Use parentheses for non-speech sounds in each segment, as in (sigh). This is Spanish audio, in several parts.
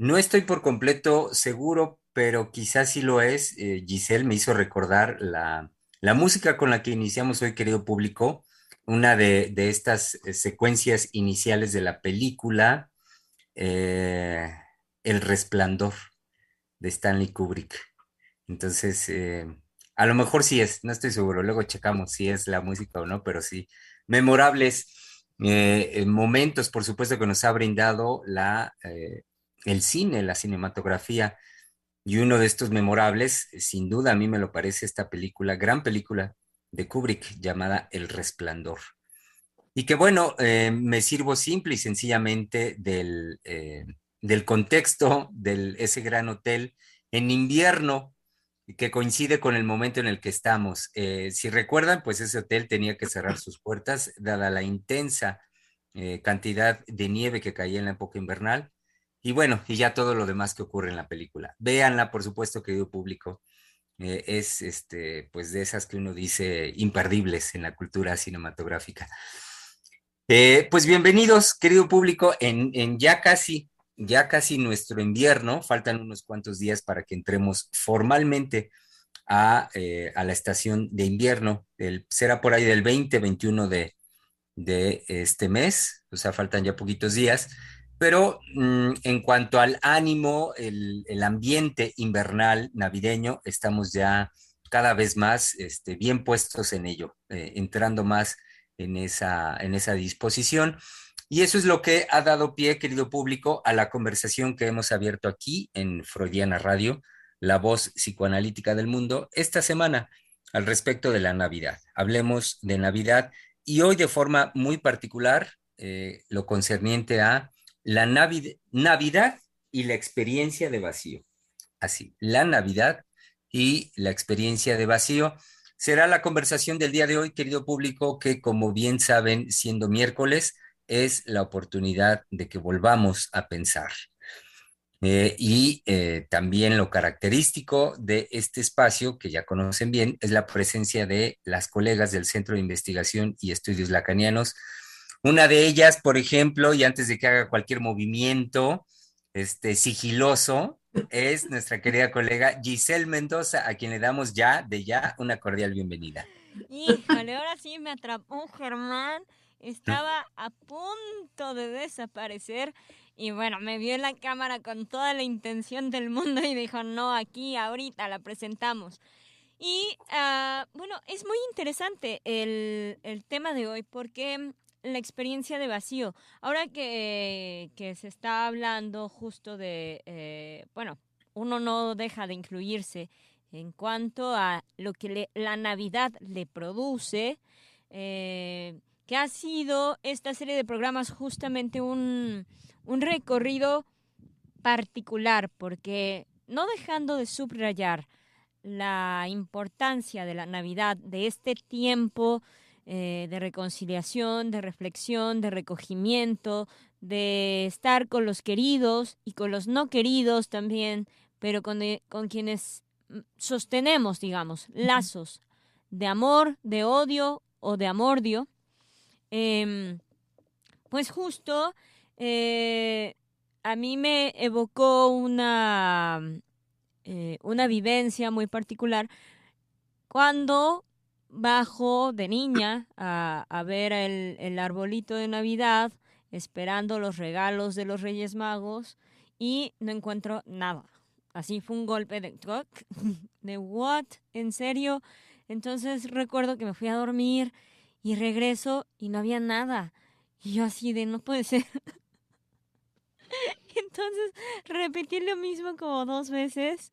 No estoy por completo seguro, pero quizás sí lo es. Eh, Giselle me hizo recordar la, música con la que iniciamos hoy, querido público, una de, estas eh, secuencias iniciales de la película eh, El Resplandor de Stanley Kubrick. Entonces, a lo mejor sí es, no estoy seguro, luego checamos si es la música o no, pero sí, memorables momentos, por supuesto, que nos ha brindado la el cine, la cinematografía. Y uno de estos memorables, sin duda a mí me lo parece esta película, gran película de Kubrick llamada El Resplandor. Y que bueno, eh, me sirvo simple y sencillamente del, eh, del contexto de ese gran hotel en invierno que coincide con el momento en el que estamos. Eh, si recuerdan, pues ese hotel tenía que cerrar sus puertas dada la intensa cantidad de nieve que caía en la época invernal y bueno, y ya todo lo demás que ocurre en la película. Véanla, por supuesto, querido público. Eh, es este, pues de esas que uno dice imperdibles en la cultura cinematográfica. Eh, pues bienvenidos, querido público, en, ya casi, ya casi nuestro invierno, faltan unos cuantos días para que entremos formalmente a, eh, la estación de invierno. será por ahí del 20, 21 de, de este mes, o sea, faltan ya poquitos días. Pero mm, en cuanto al ánimo, el, ambiente invernal navideño, estamos ya cada vez más este, bien puestos en ello, eh, entrando más en esa, disposición. Y eso es lo que ha dado pie, querido público, a la conversación que hemos abierto aquí en Freudiana Radio, la voz psicoanalítica del mundo, esta semana al respecto de la Navidad. Hablemos de Navidad y hoy de forma muy particular, eh, lo concerniente a la Navidad y la experiencia de vacío. Así, la Navidad y la experiencia de vacío será la conversación del día de hoy, querido público, que como bien saben, siendo miércoles, es la oportunidad de que volvamos a pensar. Eh, y eh, también lo característico de este espacio, que ya conocen bien, es la presencia de las colegas del Centro de Investigación y Estudios Lacanianos, una de ellas, por ejemplo, y antes de que haga cualquier movimiento este, sigiloso, es nuestra querida colega Giselle Mendoza, a quien le damos ya, de ya, una cordial bienvenida. Híjole, ahora sí me atrapó Germán. Estaba a punto de desaparecer y bueno, me vio en la cámara con toda la intención del mundo y dijo, no, aquí, ahorita la presentamos. Y ah, bueno, es muy interesante el, el, tema de hoy porque la experiencia de vacío. Ahora que, se está hablando justo de, eh, bueno, uno no deja de incluirse en cuanto a lo que la Navidad le produce, eh, que ha sido esta serie de programas justamente un, un recorrido particular, porque no dejando de subrayar la importancia de la Navidad, de este tiempo eh, de reconciliación, de reflexión, de recogimiento, de estar con los queridos y con los no queridos también, pero con, eh, con quienes mm, sostenemos, digamos, lazos de amor, de odio o de amordio. Em, pues justo eh, a mí me evocó una, una vivencia muy particular cuando bajo de niña a, ver el, el, arbolito de Navidad, esperando los regalos de los Reyes Magos y no encuentro nada. Así fue un golpe de (laughs) de what, en serio. Entonces recuerdo que me fui a dormir y regreso y no había nada. Y yo así de no puede ser. (laughs) entonces repetí lo mismo como dos veces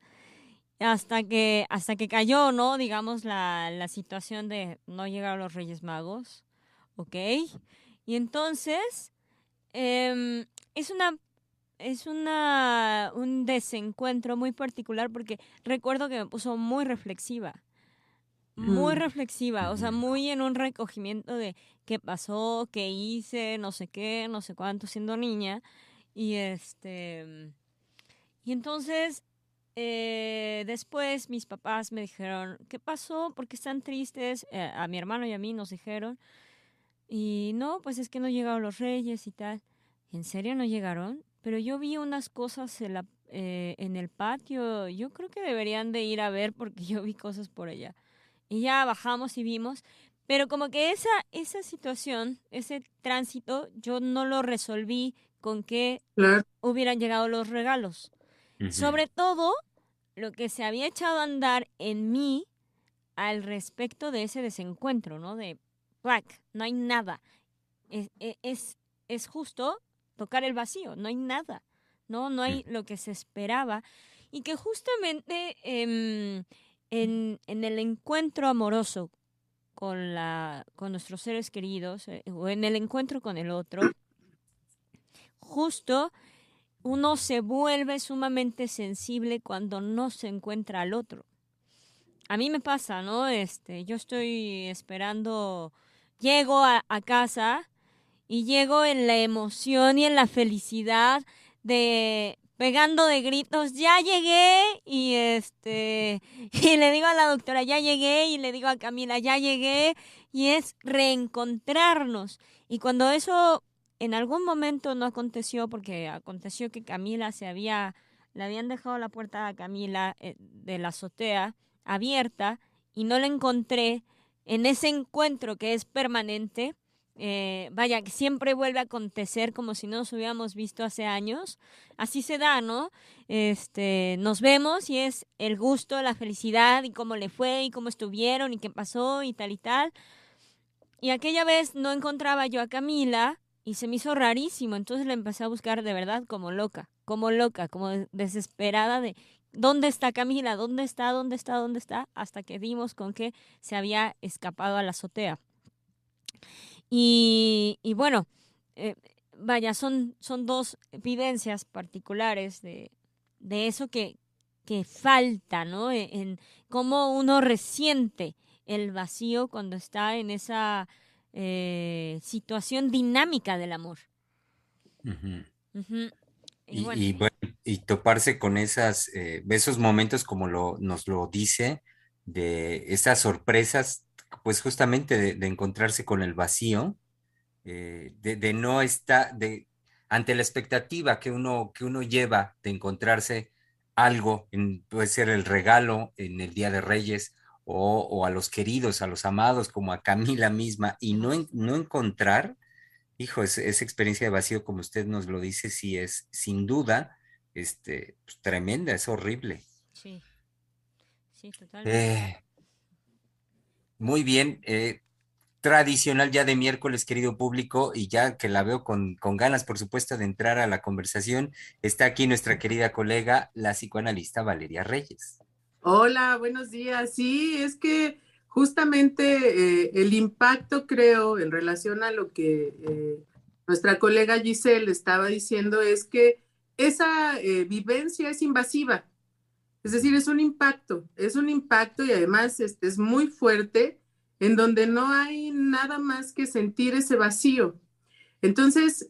hasta que, hasta que cayó, ¿no? Digamos, la, la situación de no llegar a los Reyes Magos, ¿ok? Y entonces, em, es una es una un desencuentro muy particular porque recuerdo que me puso muy reflexiva. Muy Mm. reflexiva, o sea, muy en un recogimiento de qué pasó, qué hice, no sé qué, no sé cuánto siendo niña. Y este y entonces eh, después mis papás me dijeron, ¿qué pasó? ¿Por qué están tristes? Eh, a mi hermano y a mí nos dijeron. Y no, pues es que no llegaron los reyes y tal. ¿En serio no llegaron? Pero yo vi unas cosas en, la, eh, en el patio. Yo creo que deberían de ir a ver porque (laughs) yo vi cosas por allá. Y ya bajamos y vimos. Pero como que esa, esa situación, ese tránsito, yo no lo resolví con que Claro. hubieran llegado los regalos. Sobre todo, lo que se había echado a andar en mí al respecto de ese desencuentro, ¿no? De, black, no hay nada. Es, e- es, es justo tocar el vacío, no hay nada, ¿no? No hay lo que se esperaba. Y que justamente em, en, en el encuentro amoroso con, la, con nuestros seres queridos, eh, o en el encuentro con el otro, justo uno se vuelve sumamente sensible cuando no se encuentra al otro. A mí me pasa, ¿no? Este, yo estoy esperando, llego a, casa y llego en la emoción y en la felicidad de pegando de gritos, ya llegué y este (laughs) y le digo a la doctora, ya llegué y le digo a Camila, ya llegué y es reencontrarnos. Y cuando eso en algún momento no aconteció porque aconteció que Camila se había, le habían dejado la puerta a Camila eh, de la azotea abierta y no la encontré en ese encuentro que es permanente. eh, vaya, que siempre vuelve a acontecer como si no nos hubiéramos visto hace años. Así se da, ¿no? Este, nos vemos y es el gusto, la felicidad y cómo le fue y cómo estuvieron y qué pasó y tal y tal. Y aquella vez no encontraba yo a Camila y se me hizo rarísimo, entonces la empecé a buscar de verdad como loca, como loca, como de- desesperada de ¿dónde está Camila? ¿Dónde está? ¿Dónde está? ¿Dónde está? Hasta que dimos con que se había escapado a la azotea. Y, y bueno, eh, vaya, son, son dos vivencias particulares de, de eso que, que falta, ¿no? En, en cómo uno resiente el vacío cuando está en esa eh, situación dinámica del amor. Y Y, bueno, y bueno, y toparse con esas, eh, esos momentos como lo, nos lo dice, de esas sorpresas, pues justamente de, de encontrarse con el vacío, eh, de, de no estar, de, ante la expectativa que uno, que uno lleva de encontrarse algo, en- puede ser el regalo en el Día de Reyes o, o a los queridos, a los amados, como a Camila misma, y no, no encontrar, hijo, es- esa experiencia de vacío, como usted nos lo dice, sí es sin duda este, pues, tremenda, es horrible. sí. Sí, totalmente. Eh, muy bien, eh, tradicional ya de miércoles, querido público, y ya que la veo con, con ganas, por supuesto, de entrar a la conversación, está aquí nuestra querida colega, la psicoanalista Valeria Reyes. Hola, buenos días. Sí, es que justamente eh, el impacto, creo, en relación a lo que eh, nuestra colega Giselle estaba diciendo, es que esa eh, vivencia es invasiva. Es decir, es un impacto, es un impacto y además este, es muy fuerte, en donde no hay nada más que sentir ese vacío. Entonces,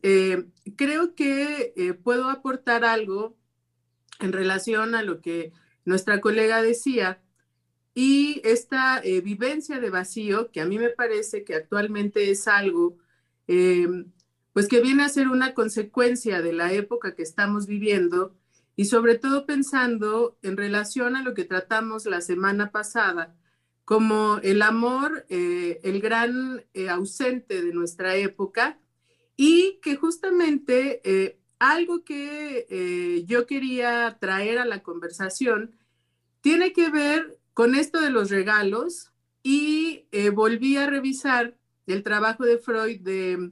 creo que puedo aportar algo en relación a lo que nuestra colega decía, y esta eh, vivencia de vacío, que a mí me parece que actualmente es algo, eh, pues que viene a ser una consecuencia de la época que estamos viviendo, y sobre todo pensando en relación a lo que tratamos la semana pasada, como el amor, eh, el gran eh, ausente de nuestra época, y que justamente eh, algo que eh, yo quería traer a la conversación tiene que ver con esto de los regalos y eh, volví a revisar el trabajo de Freud de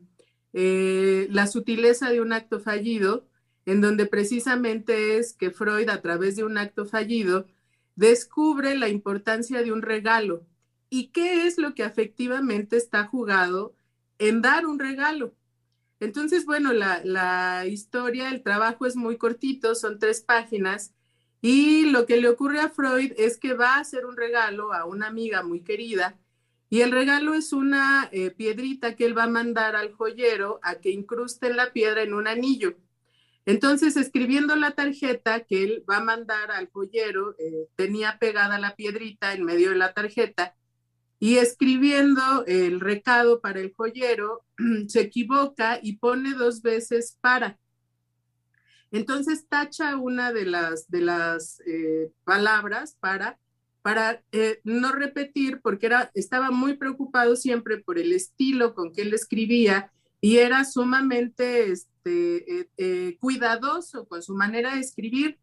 eh, la sutileza de un acto fallido en donde precisamente es que Freud, a través de un acto fallido, descubre la importancia de un regalo y qué es lo que afectivamente está jugado en dar un regalo. Entonces, bueno, la, historia, el trabajo es muy cortito, son tres páginas, y lo que le ocurre a Freud es que va a hacer un regalo a una amiga muy querida, y el regalo es una eh, piedrita que él va a mandar al joyero a que incruste la piedra en un anillo. Entonces, escribiendo la tarjeta que él va a mandar al joyero, eh, tenía pegada la piedrita en medio de la tarjeta y escribiendo el recado para el joyero, (clears throat) se equivoca y pone dos veces para. Entonces tacha una de las, de las eh, palabras para, para eh, no repetir, porque era, estaba muy preocupado siempre por el estilo con que él escribía y era sumamente este, eh, cuidadoso con su manera de escribir.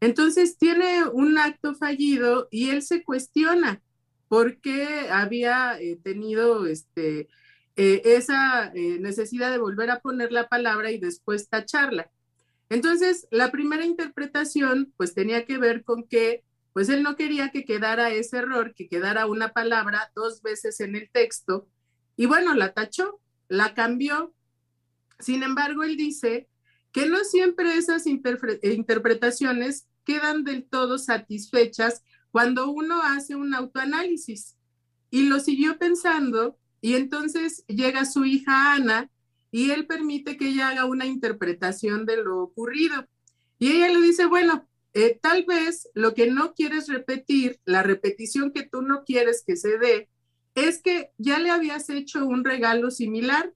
Entonces tiene un acto fallido y él se cuestiona por qué había tenido este, esa necesidad de volver a poner la palabra y después tacharla. Entonces, la primera interpretación, pues tenía que ver con que, pues él no quería que quedara ese error, que quedara una palabra dos veces en el texto, y bueno, la tachó, la cambió. Sin embargo, él dice que no siempre esas interpretaciones quedan del todo satisfechas cuando uno hace un autoanálisis. Y lo siguió pensando, y entonces llega su hija Ana, y él permite que ella haga una interpretación de lo ocurrido. Y ella le dice, bueno, eh, tal vez lo que no quieres repetir, la repetición que tú no quieres que se dé, es que ya le habías hecho un regalo similar.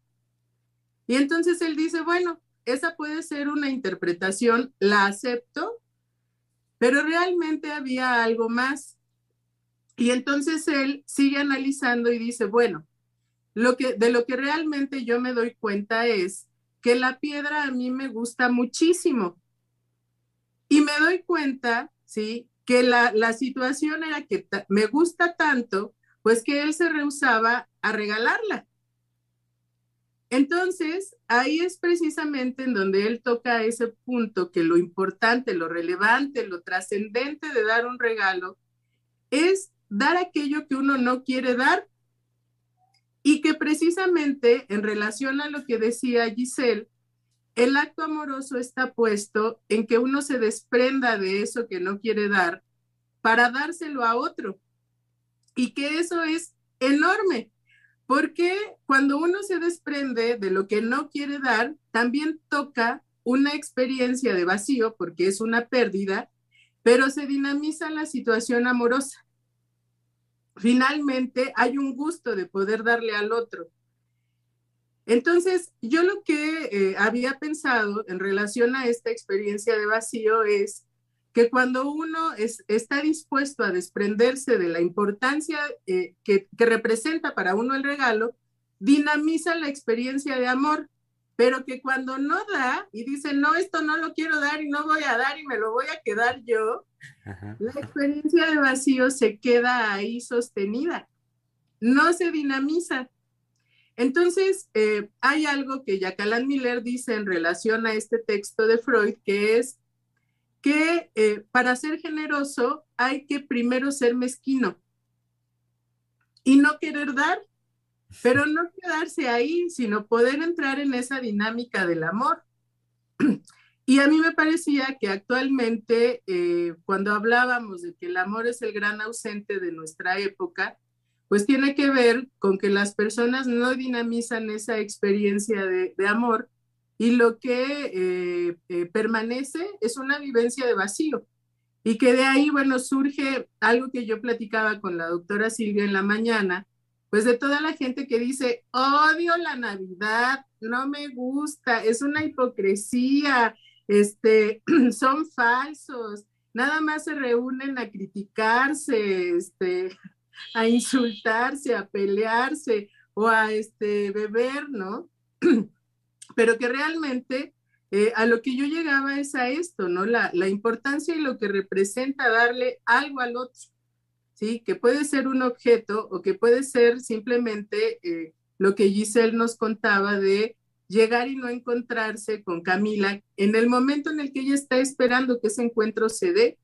Y entonces él dice, bueno, esa puede ser una interpretación, la acepto, pero realmente había algo más. Y entonces él sigue analizando y dice, bueno, lo que, de lo que realmente yo me doy cuenta es que la piedra a mí me gusta muchísimo. Y me doy cuenta, ¿sí? Que la, la situación era que me gusta tanto, pues que él se rehusaba a regalarla. Entonces, ahí es precisamente en donde él toca ese punto que lo importante, lo relevante, lo trascendente de dar un regalo es dar aquello que uno no quiere dar y que precisamente en relación a lo que decía Giselle, el acto amoroso está puesto en que uno se desprenda de eso que no quiere dar para dárselo a otro. Y que eso es enorme, porque cuando uno se desprende de lo que no quiere dar, también toca una experiencia de vacío, porque es una pérdida, pero se dinamiza la situación amorosa finalmente hay un gusto de poder darle al otro. Entonces, yo lo que eh, había pensado en relación a esta experiencia de vacío es que cuando uno está dispuesto a desprenderse de la importancia eh, que, que representa para uno el regalo, dinamiza la experiencia de amor, pero que cuando no da y dice, no, esto no lo quiero dar y no voy a dar y me lo voy a quedar yo, la experiencia de vacío se queda ahí sostenida, no se dinamiza. Entonces, eh, hay algo que Jacqueline Miller dice en relación a este texto de Freud, que es que eh, para ser generoso hay que primero ser mezquino y no querer dar, pero no quedarse ahí, sino poder entrar en esa dinámica del amor. (clears throat) Y a mí me parecía que actualmente, eh, cuando hablábamos de que el amor es el gran ausente de nuestra época, pues tiene que ver con que las personas no dinamizan esa experiencia de, amor y lo que eh, eh, permanece es una vivencia de vacío. Y que de ahí, bueno, surge algo que yo platicaba con la doctora Silvia en la mañana, pues de toda la gente que dice, odio la Navidad, no me gusta, es una hipocresía, este, (clears throat) son falsos, nada más se reúnen a criticarse, este, (laughs) a insultarse, a pelearse o a este, beber, ¿no? (clears throat) Pero que realmente eh, a lo que yo llegaba es a esto, ¿no? La, la, importancia y lo que representa darle algo al otro, ¿sí? Que puede ser un objeto o que puede ser simplemente eh, lo que Giselle nos contaba de llegar y no encontrarse con Camila en el momento en el que ella está esperando que ese encuentro se dé.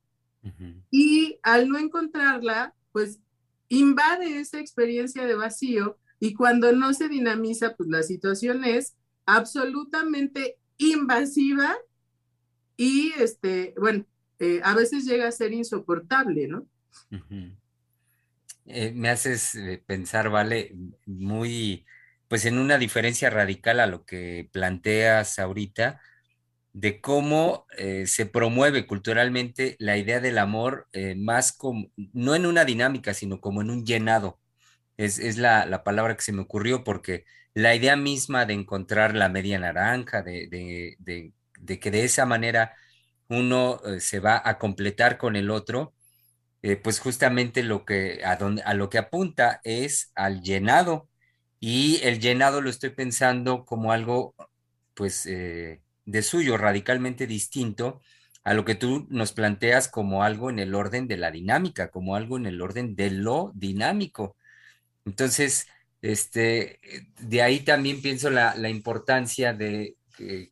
Y al no encontrarla, pues invade esa experiencia de vacío y cuando no se dinamiza, pues la situación es absolutamente invasiva y, este, bueno, eh, a veces llega a ser insoportable, ¿no? Eh, me haces eh, pensar, vale, muy, pues en una diferencia radical a lo que planteas ahorita, de cómo se promueve culturalmente la idea del amor más como, no en una dinámica, sino como en un llenado. Es, es la, la, palabra que se me ocurrió porque la idea misma de encontrar la media naranja, de, que de esa manera uno se va a completar con el otro, eh, pues justamente lo que, a lo que apunta es al llenado. Y el llenado lo estoy pensando como algo, pues, eh, de suyo, radicalmente distinto a lo que tú nos planteas como algo en el orden de la dinámica, como algo en el orden de lo dinámico. Entonces, este, de ahí también pienso la, la importancia de,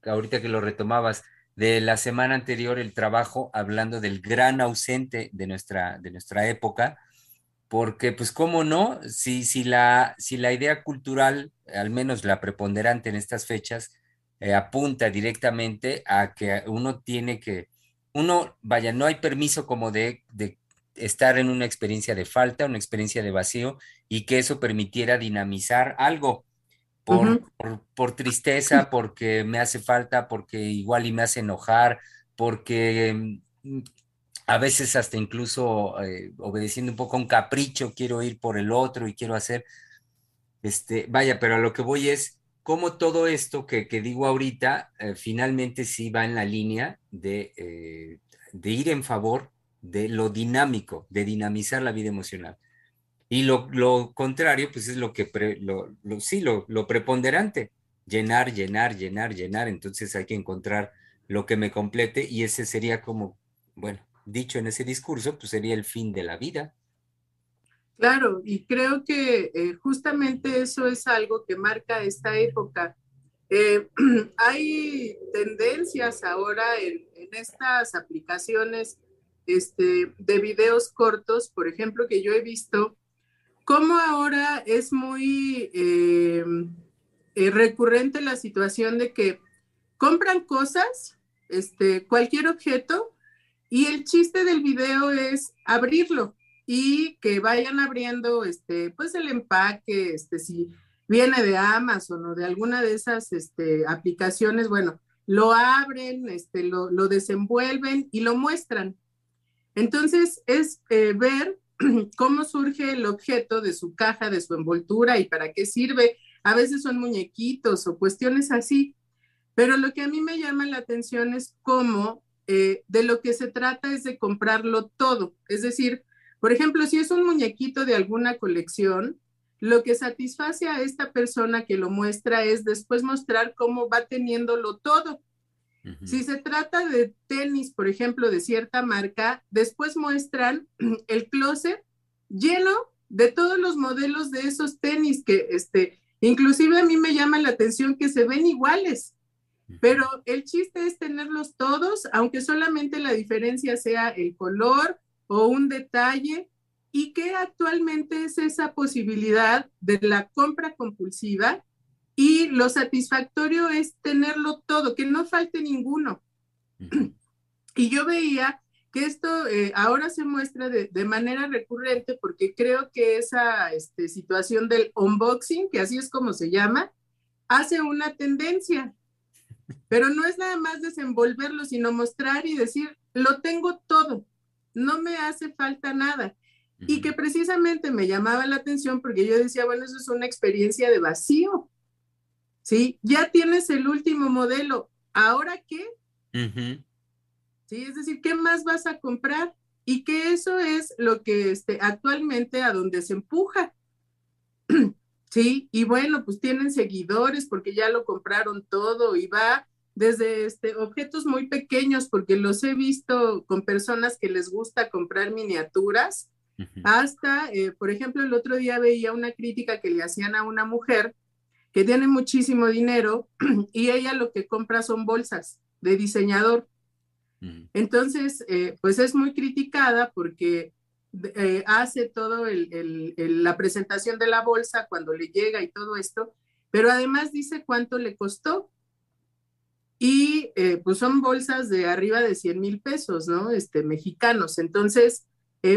ahorita que lo retomabas, de la semana anterior el trabajo hablando del gran ausente de nuestra, de nuestra época, porque pues cómo no, si, si, la, si la idea cultural, al menos la preponderante en estas fechas, eh, apunta directamente a que uno tiene que, uno, vaya, no hay permiso como de, de estar en una experiencia de falta, una experiencia de vacío, y que eso permitiera dinamizar algo por, tristeza, porque me hace falta, porque igual y me hace enojar, porque mm, a veces hasta incluso eh, obedeciendo un poco a un capricho, quiero ir por el otro y quiero hacer, este, vaya, pero a lo que voy es cómo todo esto que, digo ahorita eh, finalmente sí va en la línea de, eh, de ir en favor de lo dinámico, de dinamizar la vida emocional. Y lo, lo contrario, pues es lo que, lo, sí, lo, lo preponderante, llenar, llenar, llenar, llenar. Entonces hay que encontrar lo que me complete y ese sería como, bueno, dicho en ese discurso, pues sería el fin de la vida. Claro, y creo que eh, justamente eso es algo que marca esta época. Eh, (clears throat) hay tendencias ahora en, en, estas aplicaciones este, de videos cortos, por ejemplo, que yo he visto cómo ahora es muy eh, eh, recurrente la situación de que compran cosas, este, cualquier objeto, y el chiste del video es abrirlo y que vayan abriendo, este, pues el empaque, este, si viene de Amazon o de alguna de esas este, aplicaciones, bueno, lo abren, este, lo, lo desenvuelven y lo muestran. Entonces es eh, ver (clears throat) cómo surge el objeto de su caja, de su envoltura y para qué sirve. A veces son muñequitos o cuestiones así, pero lo que a mí me llama la atención es cómo eh, de lo que se trata es de comprarlo todo. Es decir, por ejemplo, si es un muñequito de alguna colección, lo que satisface a esta persona que lo muestra es después mostrar cómo va teniéndolo todo. Si se trata de tenis, por ejemplo, de cierta marca, después muestran (clears throat) el closet lleno de todos los modelos de esos tenis que, este, inclusive a mí me llama la atención que se ven iguales, pero el chiste es tenerlos todos, aunque solamente la diferencia sea el color o un detalle, y que actualmente es esa posibilidad de la compra compulsiva y lo satisfactorio es tenerlo todo, que no falte ninguno. Y yo veía que esto eh, ahora se muestra de, manera recurrente porque creo que esa este, situación del unboxing, que así es como se llama, hace una tendencia. Pero no es nada más desenvolverlo, sino mostrar y decir, lo tengo todo, no me hace falta nada. Y que precisamente me llamaba la atención porque yo decía, bueno, eso es una experiencia de vacío ¿sí? Ya tienes el último modelo, ¿ahora qué? ¿Sí? Es decir, ¿qué más vas a comprar? Y que eso es lo que este, actualmente a donde se empuja. (clears throat) Sí, y bueno, pues tienen seguidores porque ya lo compraron todo y va desde este, objetos muy pequeños, porque los he visto con personas que les gusta comprar miniaturas, hasta, eh, por ejemplo, el otro día veía una crítica que le hacían a una mujer que tiene muchísimo dinero (clears throat) y ella lo que compra son bolsas de diseñador. Entonces, eh, pues es muy criticada porque eh, hace todo el, la presentación de la bolsa cuando le llega y todo esto, pero además dice cuánto le costó. Y eh, pues son bolsas de arriba de 100 mil pesos, ¿no? Este, mexicanos. Entonces,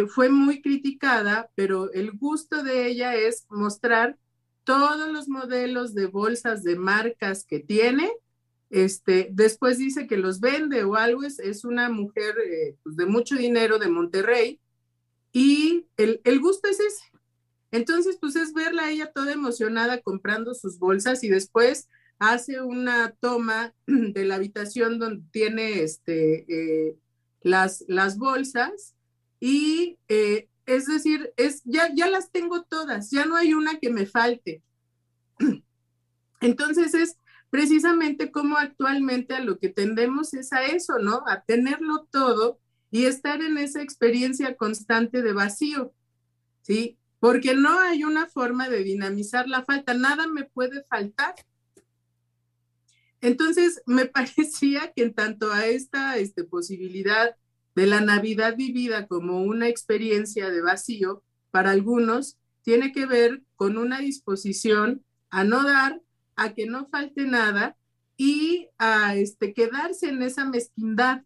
fue muy criticada, pero el gusto de ella es mostrar todos los modelos de bolsas de marcas que tiene. Este, después dice que los vende o algo, es, es una mujer eh, pues, de mucho dinero de Monterrey y el, el gusto es ese. Entonces, pues es verla ella toda emocionada comprando sus bolsas y después hace una toma (clears throat) de la habitación donde tiene este, eh, las, las bolsas y eh, es decir, es, ya, ya las tengo todas, ya no hay una que me falte. (clears throat) Entonces es precisamente como actualmente a lo que tendemos es a eso, ¿no? A tenerlo todo y estar en esa experiencia constante de vacío, ¿sí? Porque no hay una forma de dinamizar la falta, nada me puede faltar. Entonces, me (laughs) parecía que en tanto a esta este, posibilidad de la Navidad vivida como una experiencia de vacío, para algunos, tiene que ver con una disposición a no dar, a que no falte nada y a este, quedarse en esa mezquindad,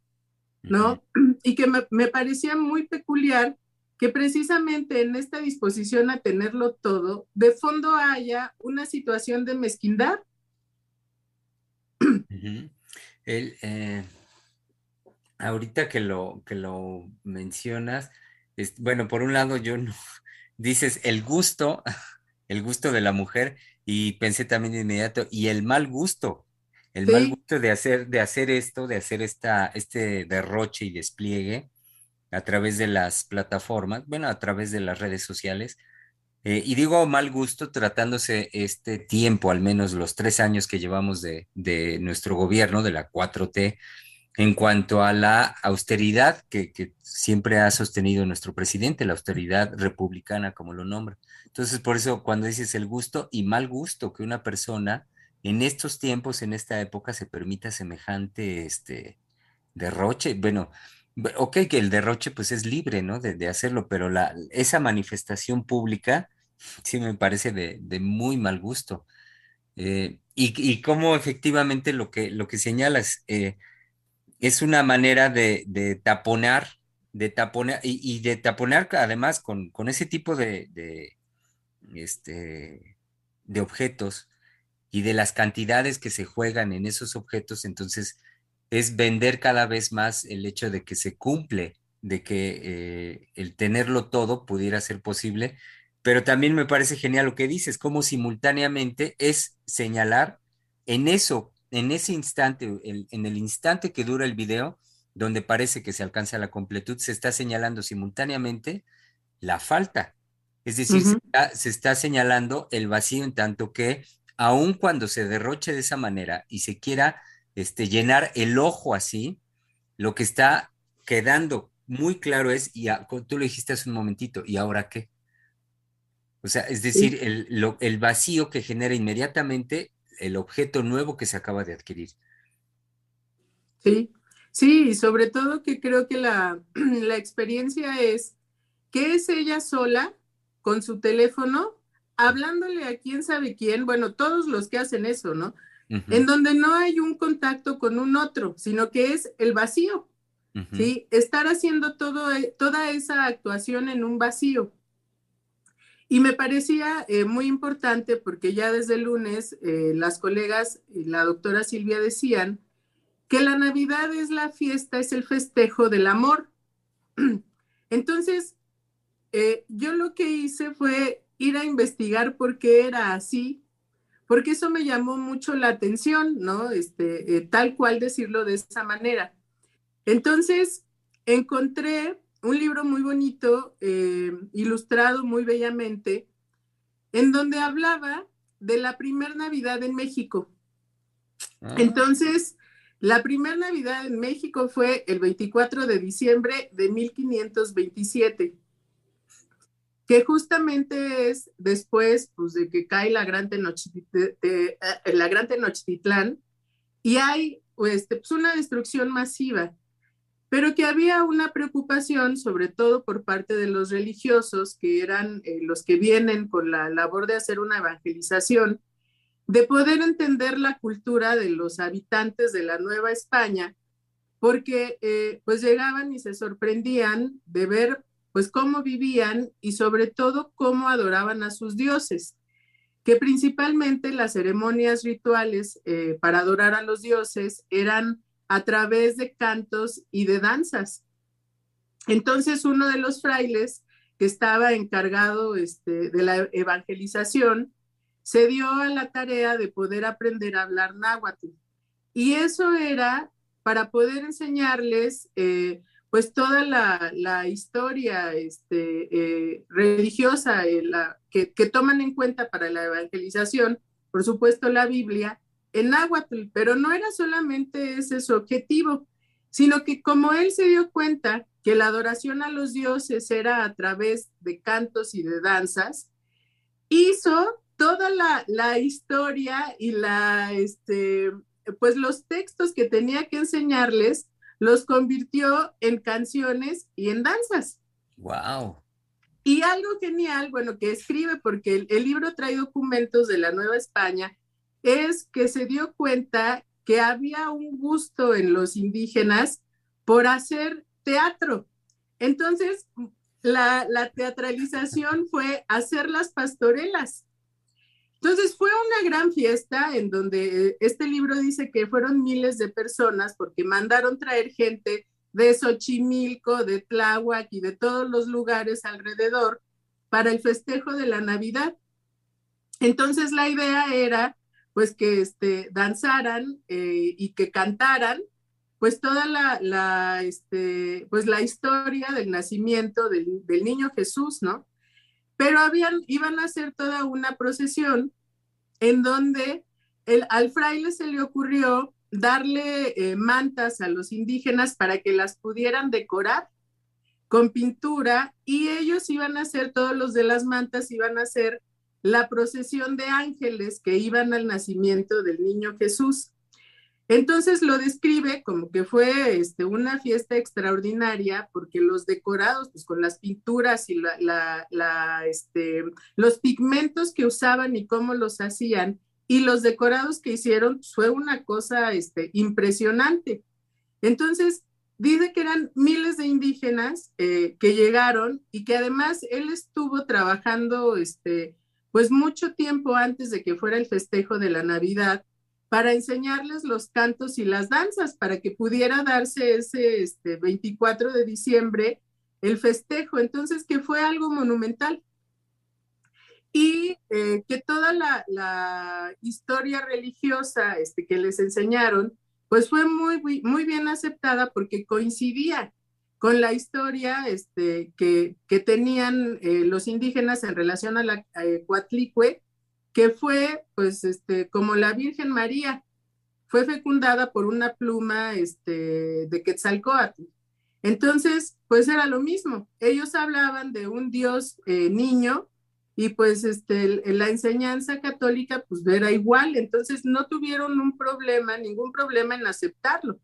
¿no? Y que me, me parecía muy peculiar que precisamente en esta disposición a tenerlo todo, de fondo haya una situación de mezquindad. El, eh, ahorita que lo, que lo mencionas, es, bueno, por un lado yo no, (laughs) dices el gusto, (laughs) el gusto de la mujer, y pensé también de inmediato, y el mal gusto, el mal gusto de hacer, de hacer esto, de hacer esta, este derroche y despliegue a través de las plataformas, bueno, a través de las redes sociales. Eh, y digo mal gusto tratándose este tiempo, al menos los tres años que llevamos de, de nuestro gobierno, de la 4T, en cuanto a la austeridad que, siempre ha sostenido nuestro presidente, la austeridad republicana, como lo nombra. Entonces, por eso cuando dices el gusto y mal gusto que una persona en estos tiempos, en esta época, se permita semejante este, derroche, bueno, ok, que el derroche pues es libre, ¿no? De, hacerlo, pero la, esa manifestación pública sí me parece de, muy mal gusto. Eh, y, cómo efectivamente lo que, lo que señalas, eh, es una manera de, taponar, de taponar, y, de taponar además con, ese tipo de, de, este, de objetos y de las cantidades que se juegan en esos objetos, entonces es vender cada vez más el hecho de que se cumple, de que eh, el tenerlo todo pudiera ser posible, pero también me parece genial lo que dices, como simultáneamente es señalar en eso en ese instante, en el instante que dura el video, donde parece que se alcanza la completud, se está señalando simultáneamente la falta. Es decir, se, está, señalando el vacío en tanto que, aun cuando se derroche de esa manera y se quiera este, llenar el ojo así, lo que está quedando muy claro es, y tú lo dijiste hace un momentito, ¿y ahora qué? O sea, es decir, el, el, vacío que genera inmediatamente el objeto nuevo que se acaba de adquirir. Sí, sí, y sobre todo que creo que la, (clears throat) la experiencia es que es ella sola con su teléfono hablándole a quién sabe quién, bueno, todos los que hacen eso, ¿no? En donde no hay un contacto con un otro, sino que es el vacío, ¿sí? Estar haciendo todo, e, toda esa actuación en un vacío. Y me parecía eh, muy importante porque ya desde lunes eh, las colegas y la doctora Silvia decían que la Navidad es la fiesta, es el festejo del amor. (clears throat) Entonces, eh, yo lo que hice fue ir a investigar por qué era así, porque eso me llamó mucho la atención, ¿no? Este, tal cual decirlo de esa manera. Entonces, encontré un libro muy bonito, eh, ilustrado muy bellamente, en donde hablaba de la primer Navidad en México. Ah. Entonces, la primera Navidad en México fue el 24 de diciembre de 1527. que justamente es después pues, de que cae la Gran, Tenochtitlán, eh, la gran Tenochtitlán y hay pues, pues, una destrucción masiva, pero que había una preocupación, sobre todo por parte de los religiosos, que eran eh, los que vienen con la labor de hacer una evangelización, de poder entender la cultura de los habitantes de la Nueva España, porque eh, pues llegaban y se sorprendían de ver pues cómo vivían y sobre todo cómo adoraban a sus dioses, que principalmente las ceremonias rituales eh, para adorar a los dioses eran a través de cantos y de danzas. Entonces uno de los frailes que estaba encargado este, de la evangelización se dio a la tarea de poder aprender a hablar náhuatl. Y eso era para poder enseñarles eh, pues toda la, historia este, eh, religiosa eh, que, toman en cuenta para la evangelización, por supuesto la Biblia, en náhuatl, pero no era solamente ese su objetivo, sino que como él se dio cuenta que la adoración a los dioses era a través de cantos y de danzas, hizo toda la, la historia y la, este, pues los textos que tenía que enseñarles los convirtió en canciones y en danzas. Wow. Y algo genial, bueno, que escribe, porque el, libro trae documentos de la Nueva España, es que se dio cuenta que había un gusto en los indígenas por hacer teatro. Entonces, la, la teatralización fue hacer las pastorelas. Entonces fue una gran fiesta en donde este libro dice que fueron miles de personas porque mandaron traer gente de Xochimilco, de Tláhuac y de todos los lugares alrededor para el festejo de la Navidad. Entonces la idea era pues que este, danzaran eh, y que cantaran pues toda la, este, pues la historia del nacimiento del, del niño Jesús, ¿no? pero habían, iban a hacer toda una procesión en donde el, al fraile se le ocurrió darle eh, mantas a los indígenas para que las pudieran decorar con pintura y ellos iban a hacer, todos los de las mantas iban a hacer la procesión de ángeles que iban al nacimiento del niño Jesús. Entonces lo describe como que fue este, una fiesta extraordinaria porque los decorados, pues con las pinturas y la, este, los pigmentos que usaban y cómo los hacían y los decorados que hicieron fue una cosa este, impresionante. Entonces, dice que eran miles de indígenas eh, que llegaron y que además él estuvo trabajando este, pues mucho tiempo antes de que fuera el festejo de la Navidad para enseñarles los cantos y las danzas, para que pudiera darse ese este, 24 de diciembre el festejo. Entonces, que fue algo monumental. Y eh, que toda la, historia religiosa este, que les enseñaron, pues fue muy, muy bien aceptada porque coincidía con la historia este, que, que tenían eh, los indígenas en relación a la eh, que fue, pues, este, como la Virgen María, fue fecundada por una pluma este, de Quetzalcoatl. Entonces, pues era lo mismo. Ellos hablaban de un Dios eh, niño y pues este, la enseñanza católica pues era igual. Entonces no tuvieron un problema, ningún problema en aceptarlo.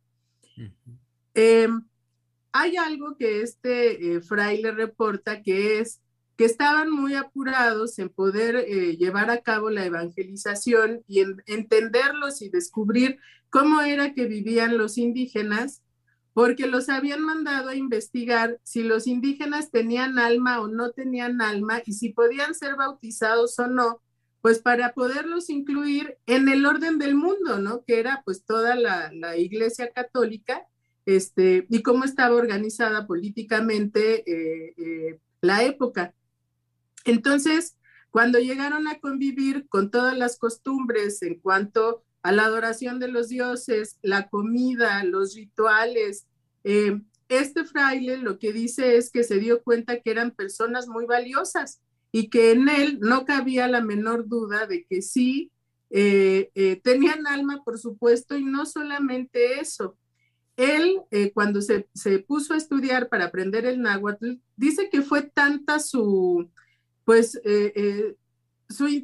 Em, hay algo que este eh, fraile reporta que es que estaban muy apurados en poder eh, llevar a cabo la evangelización y en, entenderlos y descubrir cómo era que vivían los indígenas, porque los habían mandado a investigar si los indígenas tenían alma o no tenían alma y si podían ser bautizados o no, pues para poderlos incluir en el orden del mundo, ¿no? Que era pues toda la, iglesia católica, este, y cómo estaba organizada políticamente eh, eh, la época. Entonces, cuando llegaron a convivir con todas las costumbres en cuanto a la adoración de los dioses, la comida, los rituales, eh, este fraile lo que dice es que se dio cuenta que eran personas muy valiosas y que en él no cabía la menor duda de que sí tenían alma, por supuesto, y no solamente eso. Él, cuando se, se puso a estudiar para aprender el náhuatl, dice que fue tanta su, pues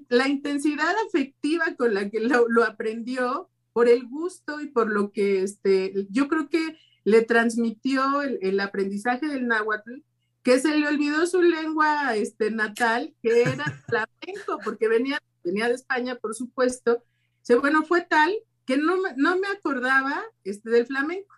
la intensidad afectiva con la que lo, aprendió, por el gusto y por lo que este, yo creo que le transmitió el, aprendizaje del náhuatl, que se le olvidó su lengua este, natal, que era (laughs) flamenco, porque venía, venía de España, por supuesto. O bueno, fue tal que no, no me acordaba este, del flamenco.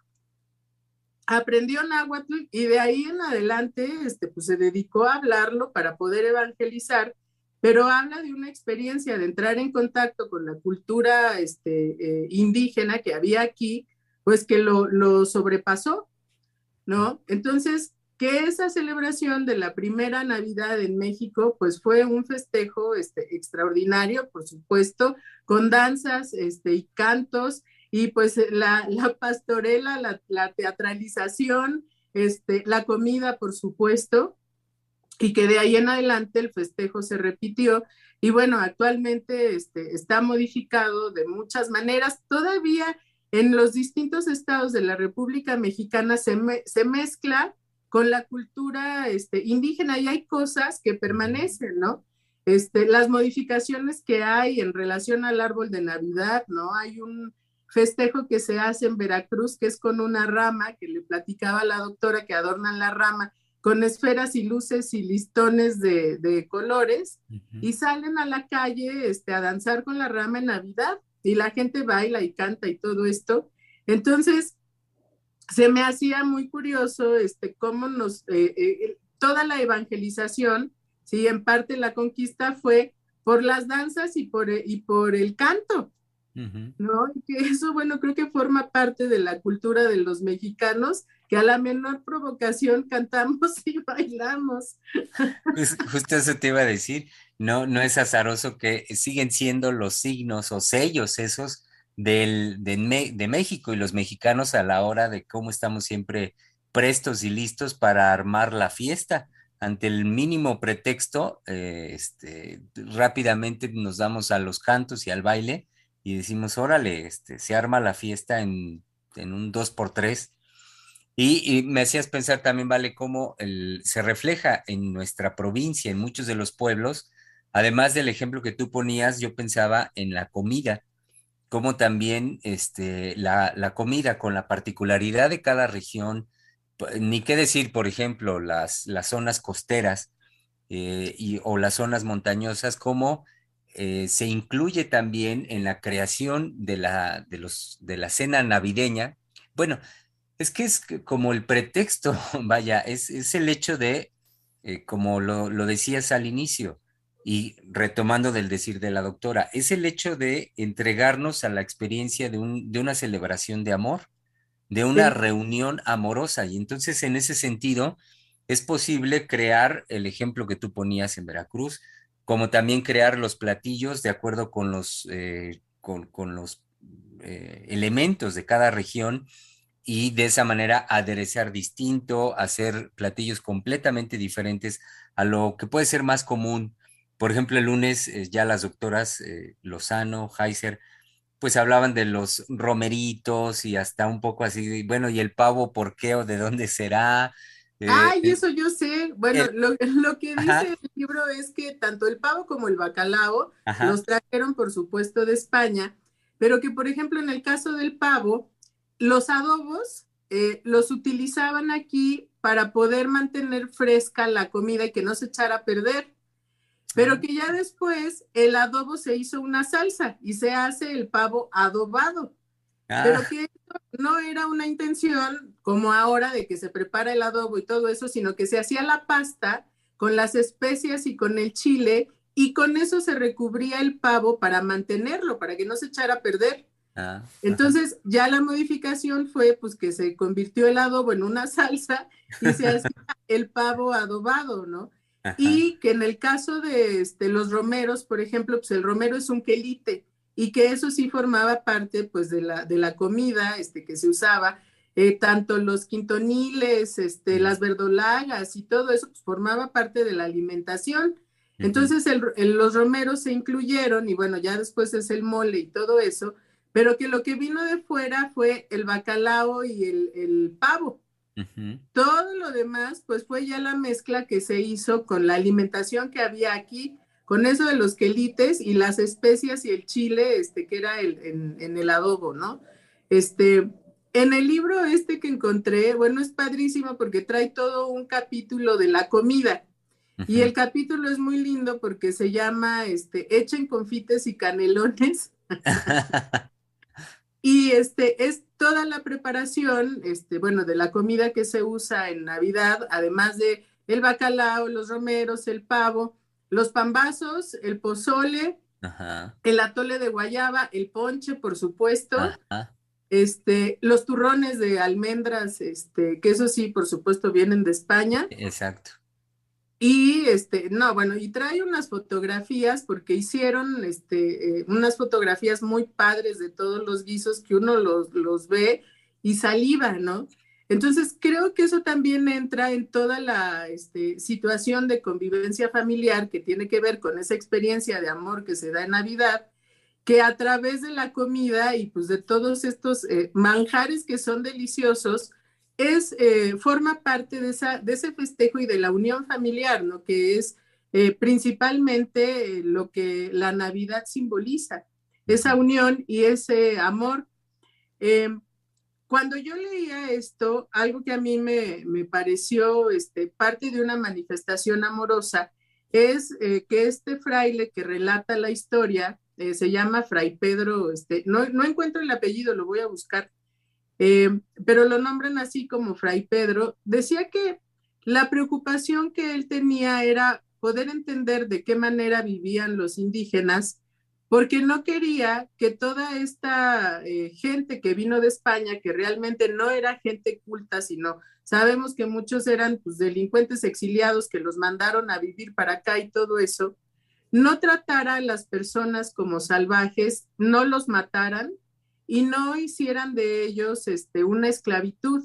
Aprendió náhuatl y de ahí en adelante este, pues, se dedicó a hablarlo para poder evangelizar pero habla de una experiencia de entrar en contacto con la cultura este, eh, indígena que había aquí, pues que lo, sobrepasó, ¿no? Entonces, que esa celebración de la primera Navidad en México, pues fue un festejo este, extraordinario, por supuesto, con danzas este, y cantos, y pues (laughs) la, pastorela, la, la teatralización, este, la comida, por supuesto, y que de ahí en adelante el festejo se repitió. Y bueno, actualmente este, está modificado de muchas maneras. Todavía en los distintos estados de la República Mexicana se, se mezcla con la cultura este, indígena y hay cosas que permanecen, ¿no? Este, las modificaciones que hay en relación al árbol de Navidad, ¿no? Hay un festejo que se hace en Veracruz que es con una rama que le platicaba la doctora que adornan la rama con esferas y luces y listones de, colores y salen a la calle este, a danzar con la rama en Navidad y la gente baila y canta y todo esto. Entonces, se me hacía muy curioso este, cómo nos, eh, eh, toda la evangelización, sí, en parte la conquista fue por las danzas y por, y por el canto. ¿No? Y que eso, bueno, creo que forma parte de la cultura de los mexicanos, que a la menor provocación cantamos (laughs) y bailamos. Pues justo eso te iba a decir, no, no es azaroso que siguen siendo los signos o sellos esos del, de, de México y los mexicanos a la hora de cómo estamos siempre prestos y listos para armar la fiesta ante el mínimo pretexto, eh, este, rápidamente nos damos a los cantos y al baile y decimos, órale, este, se arma la fiesta en, un 2x3. Y, y, me hacías pensar también, vale, cómo el, se refleja en nuestra provincia, en muchos de los pueblos. Además del ejemplo que tú ponías, yo pensaba en la comida, como también este, la, la comida con la particularidad de cada región, ni qué decir, por ejemplo, las, las zonas costeras eh, y, o las zonas montañosas, como eh, se incluye también en la creación de la, de, los, de la cena navideña. Bueno, es que es como el pretexto, (laughs) vaya, es, es el hecho de, eh, como lo, lo, decías al inicio, y retomando del decir de la doctora, es el hecho de entregarnos a la experiencia de, un, de una celebración de amor, de una reunión amorosa. Y entonces, en ese sentido, es posible crear el ejemplo que tú ponías en Veracruz, como también crear los platillos de acuerdo con los, eh, con, los eh, elementos de cada región y de esa manera aderezar distinto, hacer platillos completamente diferentes a lo que puede ser más común. Por ejemplo, el lunes eh, ya las doctoras Lozano, Heiser, pues hablaban de los romeritos y hasta un poco así, bueno, y el pavo, ¿por qué o de dónde será? Ay, eso yo sé. Bueno, (laughs) lo, que dice el libro es que tanto el pavo como el bacalao los trajeron, por supuesto, de España, pero que, por ejemplo, en el caso del pavo, los adobos eh, los utilizaban aquí para poder mantener fresca la comida y que no se echara a perder. Pero que ya después el adobo se hizo una salsa y se hace el pavo adobado. Pero ah. que no era una intención como ahora de que se prepara el adobo y todo eso, sino que se hacía la pasta con las especias y con el chile y con eso se recubría el pavo para mantenerlo, para que no se echara a perder. Ah, Entonces ya la modificación fue pues que se convirtió el adobo en una (laughs) salsa y se hacía el pavo adobado, ¿no? Y que en el caso de este, los romeros, por ejemplo, pues el romero es un quelite y que eso sí formaba parte pues de la, de la comida este, que se usaba, eh, tanto los quintoniles, este, las verdolagas y todo eso pues, formaba parte de la alimentación. Entonces los romeros se incluyeron y bueno, ya después es el mole y todo eso, pero que lo que vino de fuera fue el bacalao y el, pavo. Todo lo demás, pues fue ya la mezcla que se hizo con la alimentación que había aquí, con eso de los quelites y las especias y el chile, este, que era el, en, el adobo, ¿no? Este, en el libro este que encontré, bueno, es padrísimo porque trae todo un capítulo de la comida. Y el capítulo es muy lindo porque se llama este, Echen confites y canelones. (laughs) y este es toda la preparación, este, bueno, de la comida que se usa en Navidad, además de el bacalao, los romeros, el pavo, los pambazos, el pozole, el atole de guayaba, el ponche, por supuesto, este, los turrones de almendras, este, que eso sí, por supuesto, vienen de España. Exacto. Y este, no, bueno, y trae unas fotografías porque hicieron este, eh, unas fotografías muy padres de todos los guisos que uno los, los ve y saliva, ¿no? Entonces, creo que eso también entra en toda la este, situación de convivencia familiar que tiene que ver con esa experiencia de amor que se da en Navidad, que a través de la comida y pues de todos estos eh, manjares que son deliciosos, es, eh, forma parte de, esa, de ese festejo y de la unión familiar, ¿no? Que es eh, principalmente lo que la Navidad simboliza, esa unión y ese amor. Em, cuando yo leía esto, algo que a mí me, me pareció este, parte de una manifestación amorosa es eh, que este fraile que relata la historia se llama Fray Pedro, este, no, no encuentro el apellido, lo voy a buscar, eh, pero lo nombran así como Fray Pedro, decía que la preocupación que él tenía era poder entender de qué manera vivían los indígenas, porque no quería que toda esta eh, gente que vino de España, que realmente no era gente culta, sino sabemos que muchos eran pues, delincuentes exiliados que los mandaron a vivir para acá y todo eso, no tratara a las personas como salvajes, no los mataran, y no hicieran de ellos este, una esclavitud.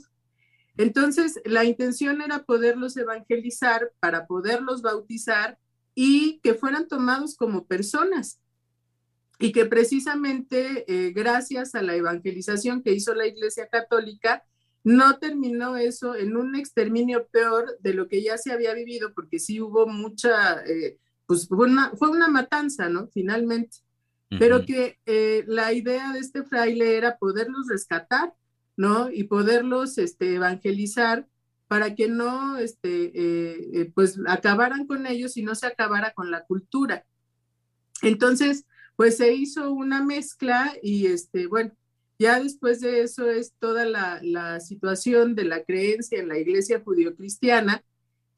Entonces, la intención era poderlos evangelizar para poderlos bautizar y que fueran tomados como personas. Y que precisamente eh, gracias a la evangelización que hizo la Iglesia Católica, no terminó eso en un exterminio peor de lo que ya se había vivido, porque sí hubo mucha, eh, pues fue una, fue una matanza, ¿no? Finalmente pero que eh, la idea de este fraile era poderlos rescatar, ¿no? Y poderlos este, evangelizar para que no, este, eh, eh, pues, acabaran con ellos y no se acabara con la cultura. Entonces, pues se hizo una mezcla y, este, bueno, ya después de eso es toda la, la situación de la creencia en la iglesia judio-cristiana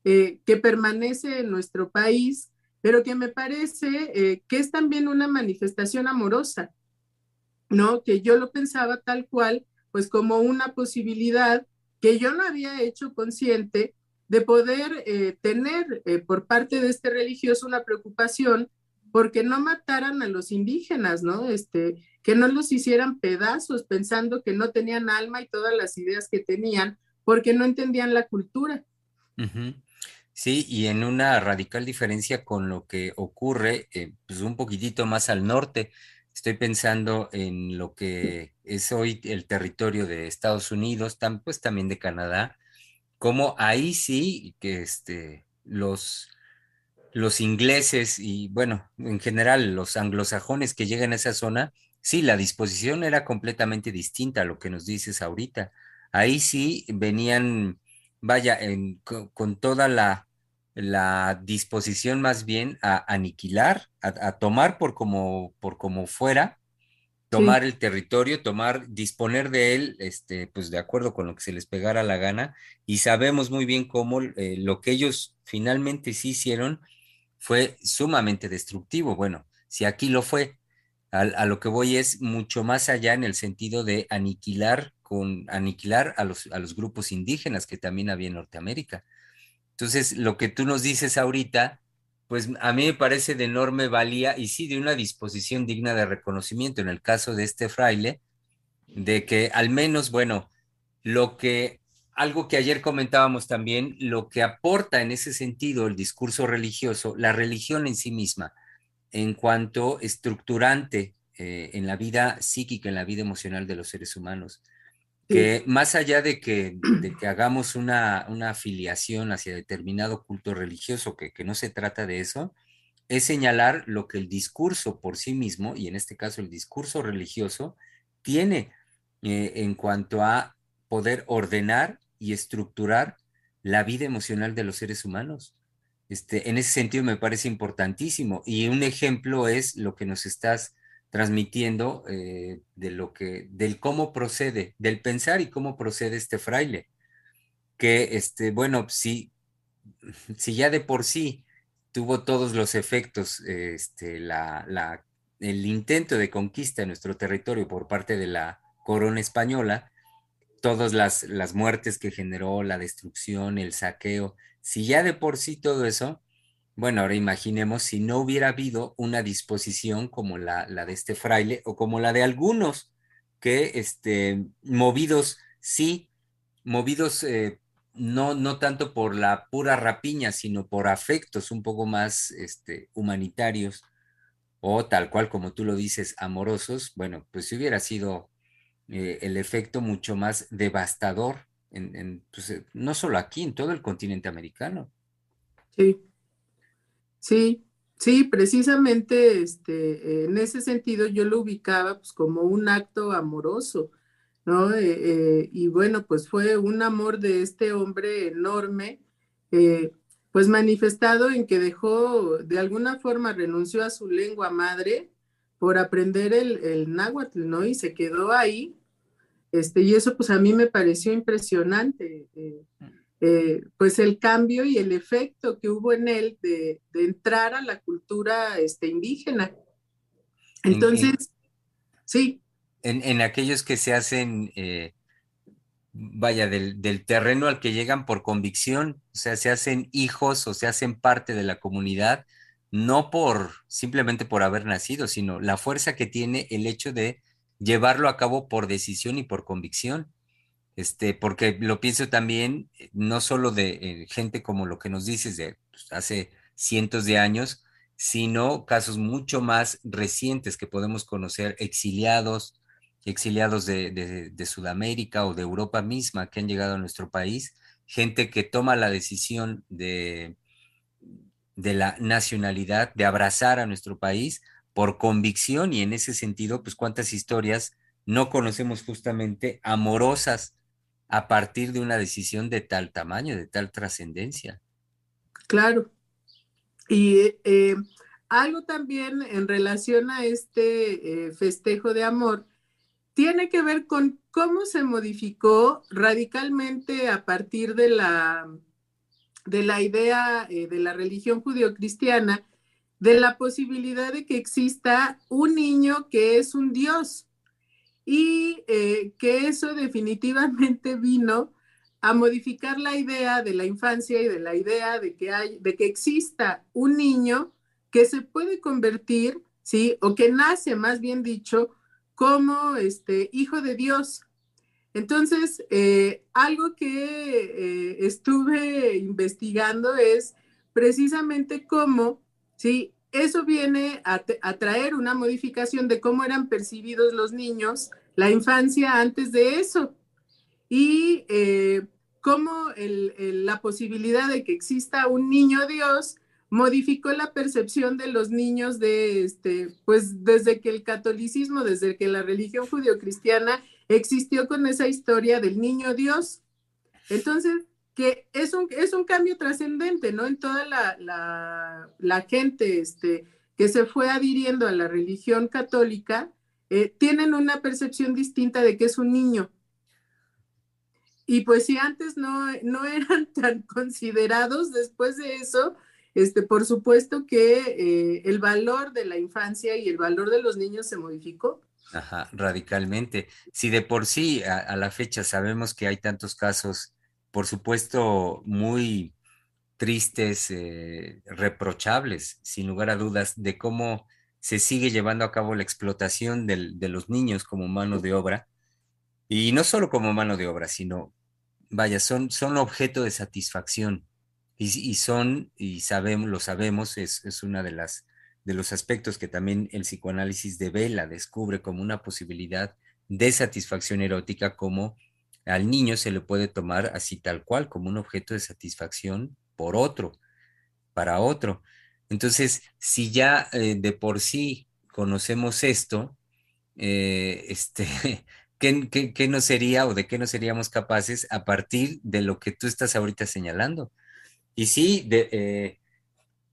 que permanece en nuestro país pero que me parece eh, que es también una manifestación amorosa, ¿no? Que yo lo pensaba tal cual, pues como una posibilidad que yo no había hecho consciente de poder eh, tener eh, por parte de este religioso una preocupación porque no mataran a los indígenas, ¿no? Este, que no los hicieran pedazos pensando que no tenían alma y todas las ideas que tenían porque no entendían la cultura. Sí, y en una radical diferencia con lo que ocurre eh, pues un poquitito más al norte. Estoy pensando en lo que es hoy el territorio de Estados Unidos, pues también de Canadá, como ahí sí que este, los, los ingleses y bueno, en general los anglosajones que llegan a esa zona, sí, la disposición era completamente distinta a lo que nos dices ahorita. Ahí sí venían, vaya, con toda la la disposición más bien a aniquilar, a, tomar por como, por como fuera, tomar el territorio, tomar, disponer de él, este, pues de acuerdo con lo que se les pegara la gana, y sabemos muy bien cómo eh, lo que ellos finalmente sí hicieron fue sumamente destructivo. Bueno, si aquí lo fue, a, lo que voy es mucho más allá en el sentido de aniquilar con aniquilar a los, a los grupos indígenas que también había en Norteamérica. Entonces, lo que tú nos dices ahorita, pues a mí me parece de enorme valía y sí de una disposición digna de reconocimiento en el caso de este fraile, de que al menos, bueno, lo que, algo que ayer comentábamos también, lo que aporta en ese sentido el discurso religioso, la religión en sí misma, en cuanto estructurante eh, en la vida psíquica, en la vida emocional de los seres humanos. que más allá de que, de (clears throat) que hagamos una, una, afiliación hacia determinado culto religioso, que, que, no se trata de eso, es señalar lo que el discurso por sí mismo, y en este caso el discurso religioso, tiene eh, en cuanto a poder ordenar y estructurar la vida emocional de los seres humanos. Este, en ese sentido me parece importantísimo. Y un ejemplo es lo que nos estás transmitiendo eh, de lo que, del cómo procede, del pensar y cómo procede este fraile. Que, este, bueno, si, si ya de por sí tuvo todos los efectos, este, la, la, el intento de conquista de nuestro territorio por parte de la corona española, todas las, las muertes que generó, la destrucción, el saqueo, si ya de por sí todo eso, bueno, ahora imaginemos si no hubiera habido una disposición como la, la de este fraile o como la de algunos que, este, movidos, sí, movidos eh, no, no tanto por la pura rapiña, sino por afectos un poco más este, humanitarios o tal cual como tú lo dices, amorosos, bueno, pues si hubiera sido eh, el efecto mucho más devastador, en, pues, eh, no solo aquí, en todo el continente americano. Sí. Sí, sí, precisamente este, en ese sentido yo lo ubicaba pues, como un acto amoroso, ¿no? Eh, y bueno, pues fue un amor de este hombre enorme, pues manifestado en que dejó, de alguna forma renunció a su lengua madre por aprender el, el náhuatl, ¿no? Y se quedó ahí. Este, y eso pues a mí me pareció impresionante. Eh, pues el cambio y el efecto que hubo en él de, de entrar a la cultura este, indígena. Entonces, en, sí. En, en, aquellos que se hacen, eh, vaya, del, del, terreno al que llegan por convicción, o sea, se hacen hijos o se hacen parte de la comunidad, no por simplemente por haber nacido, sino la fuerza que tiene el hecho de llevarlo a cabo por decisión y por convicción. Este, porque lo pienso también, eh, no solo de eh, gente como lo que nos dices de pues, hace cientos de años, sino casos mucho más recientes que podemos conocer, exiliados, exiliados de, de, de, Sudamérica o de Europa misma que han llegado a nuestro país, gente que toma la decisión de, de la nacionalidad, de abrazar a nuestro país por convicción y en ese sentido, pues cuántas historias no conocemos justamente amorosas a partir de una decisión de tal tamaño, de tal trascendencia. Claro. Y eh, algo también en relación a este eh, festejo de amor tiene que ver con cómo se modificó radicalmente a partir de la, de la idea eh, de la religión judio-cristiana de la posibilidad de que exista un niño que es un dios y eh, que eso definitivamente vino a modificar la idea de la infancia y de la idea de que, hay, de que exista un niño que se puede convertir, ¿sí? O que nace, más bien dicho, como este hijo de Dios. Entonces, eh, algo que eh, estuve investigando es precisamente cómo, ¿sí? eso viene a, traer una modificación de cómo eran percibidos los niños, la infancia antes de eso, y eh, cómo la posibilidad de que exista un niño Dios modificó la percepción de los niños de este, pues desde que el catolicismo, desde que la religión judio-cristiana existió con esa historia del niño Dios. Entonces, que es un, es un cambio trascendente, ¿no? En toda la, la, gente este, que se fue adhiriendo a la religión católica, eh, tienen una percepción distinta de que es un niño. Y pues si antes no, no eran (laughs) tan considerados, después de eso, este, por supuesto que eh, el valor de la infancia y el valor de los niños se modificó. Ajá, radicalmente. Si de por sí a, la fecha sabemos que hay tantos casos por supuesto, muy tristes, eh, reprochables, sin lugar a dudas, de cómo se sigue llevando a cabo la explotación del, de los niños como mano de obra. Y no solo como mano de obra, sino, vaya, son, son objeto de satisfacción. Y, y son, y sabemos, lo sabemos, es, es una de las de los aspectos que también el psicoanálisis de Vela descubre como una posibilidad de satisfacción erótica, como al niño se le puede tomar así tal cual, como un objeto de satisfacción por otro, para otro. Entonces, si ya eh, de por sí conocemos esto, eh, (laughs) este, ¿qué, no sería o de qué no seríamos capaces a partir de lo que tú estás ahorita señalando? Y sí, de, eh,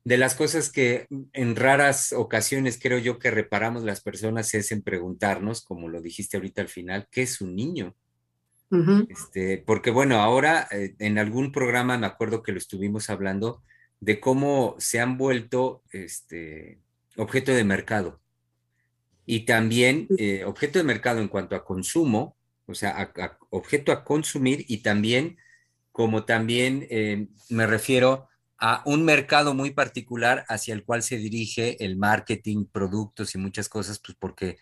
de las cosas que en raras ocasiones creo yo que reparamos las personas es en preguntarnos, como lo dijiste ahorita al final, ¿qué es un niño? este, porque bueno, ahora eh, en algún programa me acuerdo que lo estuvimos hablando de cómo se han vuelto este, objeto de mercado. Y también eh, objeto de mercado en cuanto a consumo, o sea, objeto a consumir y también como también eh, me refiero a un mercado muy particular hacia el cual se dirige el marketing, productos y muchas cosas, pues porque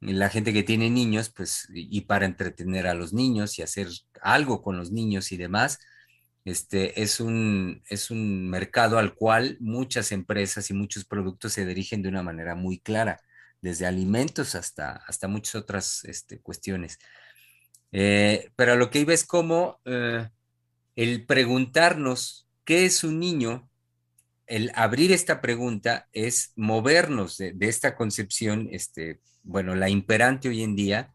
la gente que tiene niños, pues, y para entretener a los niños y hacer algo con los niños y demás, este, es, un, es un mercado al cual muchas empresas y muchos productos se dirigen de una manera muy clara, desde alimentos hasta, hasta muchas otras este, cuestiones. Eh, pero lo que iba es como eh, el preguntarnos qué es un niño, el abrir esta pregunta es movernos de, de esta concepción este, bueno, la imperante hoy en día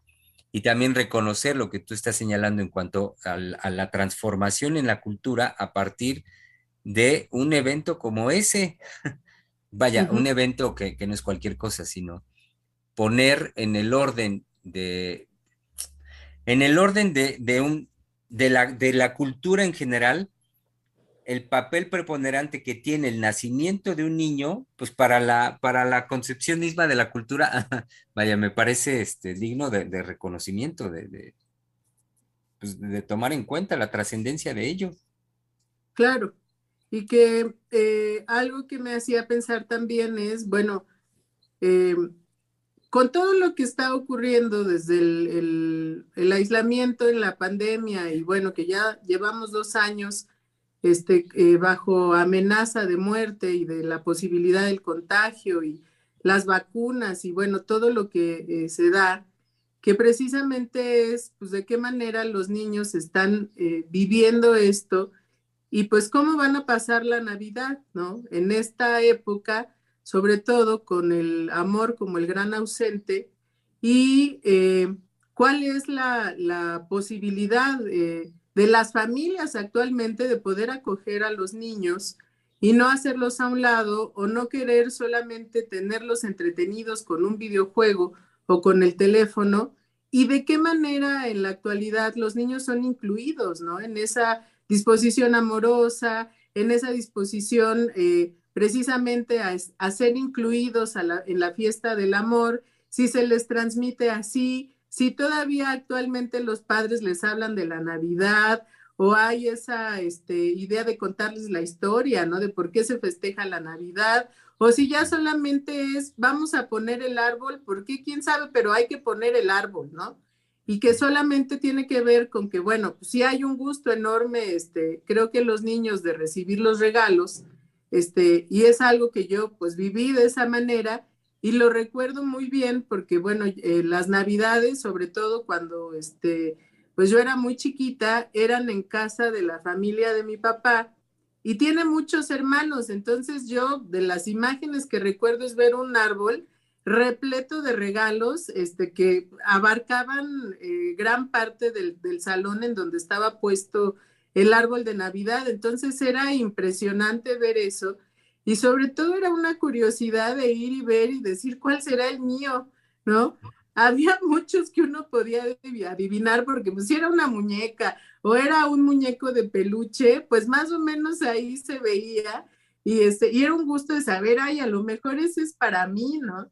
y también reconocer lo que tú estás señalando en cuanto a, la transformación en la cultura a partir de un evento como ese. (laughs) Vaya, un evento que, no es cualquier cosa, sino poner en el orden de, en el orden de, de un, de la, de la cultura en general, el papel preponderante que tiene el nacimiento de un niño, pues para la, para la concepción misma de la cultura, (laughs) vaya, me parece este, digno de, reconocimiento, de, pues, de, tomar en cuenta la trascendencia de ello. Claro, y que eh, algo que me hacía pensar también es, bueno, eh, con todo lo que está ocurriendo desde el, el aislamiento en la pandemia y bueno, que ya llevamos dos años este, eh, bajo amenaza de muerte y de la posibilidad del contagio y las vacunas y bueno, todo lo que eh, se da, que precisamente es pues de qué manera los niños están eh, viviendo esto y pues cómo van a pasar la Navidad, ¿no? En esta época, sobre todo con el amor como el gran ausente y cuál es la, la posibilidad de las familias actualmente de poder acoger a los niños y no hacerlos a un lado o no querer solamente tenerlos entretenidos con un videojuego o con el teléfono y de qué manera en la actualidad los niños son incluidos, ¿no? En esa disposición amorosa, en esa disposición eh, precisamente a, ser incluidos en la fiesta del amor, si se les transmite así, si todavía actualmente los padres les hablan de la Navidad o hay esa este, idea de contarles la historia, ¿no? De por qué se festeja la Navidad, o si ya solamente es, vamos a poner el árbol, porque quién sabe, pero hay que poner el árbol, ¿no? Y que solamente tiene que ver con que, bueno, pues sí hay un gusto enorme, este, creo que los niños de recibir los regalos, este, y es algo que yo pues viví de esa manera, y lo recuerdo muy bien porque, bueno, eh, las navidades, sobre todo cuando, este, pues yo era muy chiquita, eran en casa de la familia de mi papá y tiene muchos hermanos. Entonces yo, de las imágenes que recuerdo es ver un árbol repleto de regalos, este, que abarcaban eh, gran parte del, del salón en donde estaba puesto el árbol de Navidad. Entonces era impresionante ver eso y sobre todo era una curiosidad de ir y ver y decir cuál será el mío, ¿no? Había (laughs) muchos que uno podía adivinar porque pues si era una muñeca o era un muñeco de peluche, pues más o menos ahí se veía y, este, y era un gusto de saber, ay, a lo mejor ese es para mí, ¿no?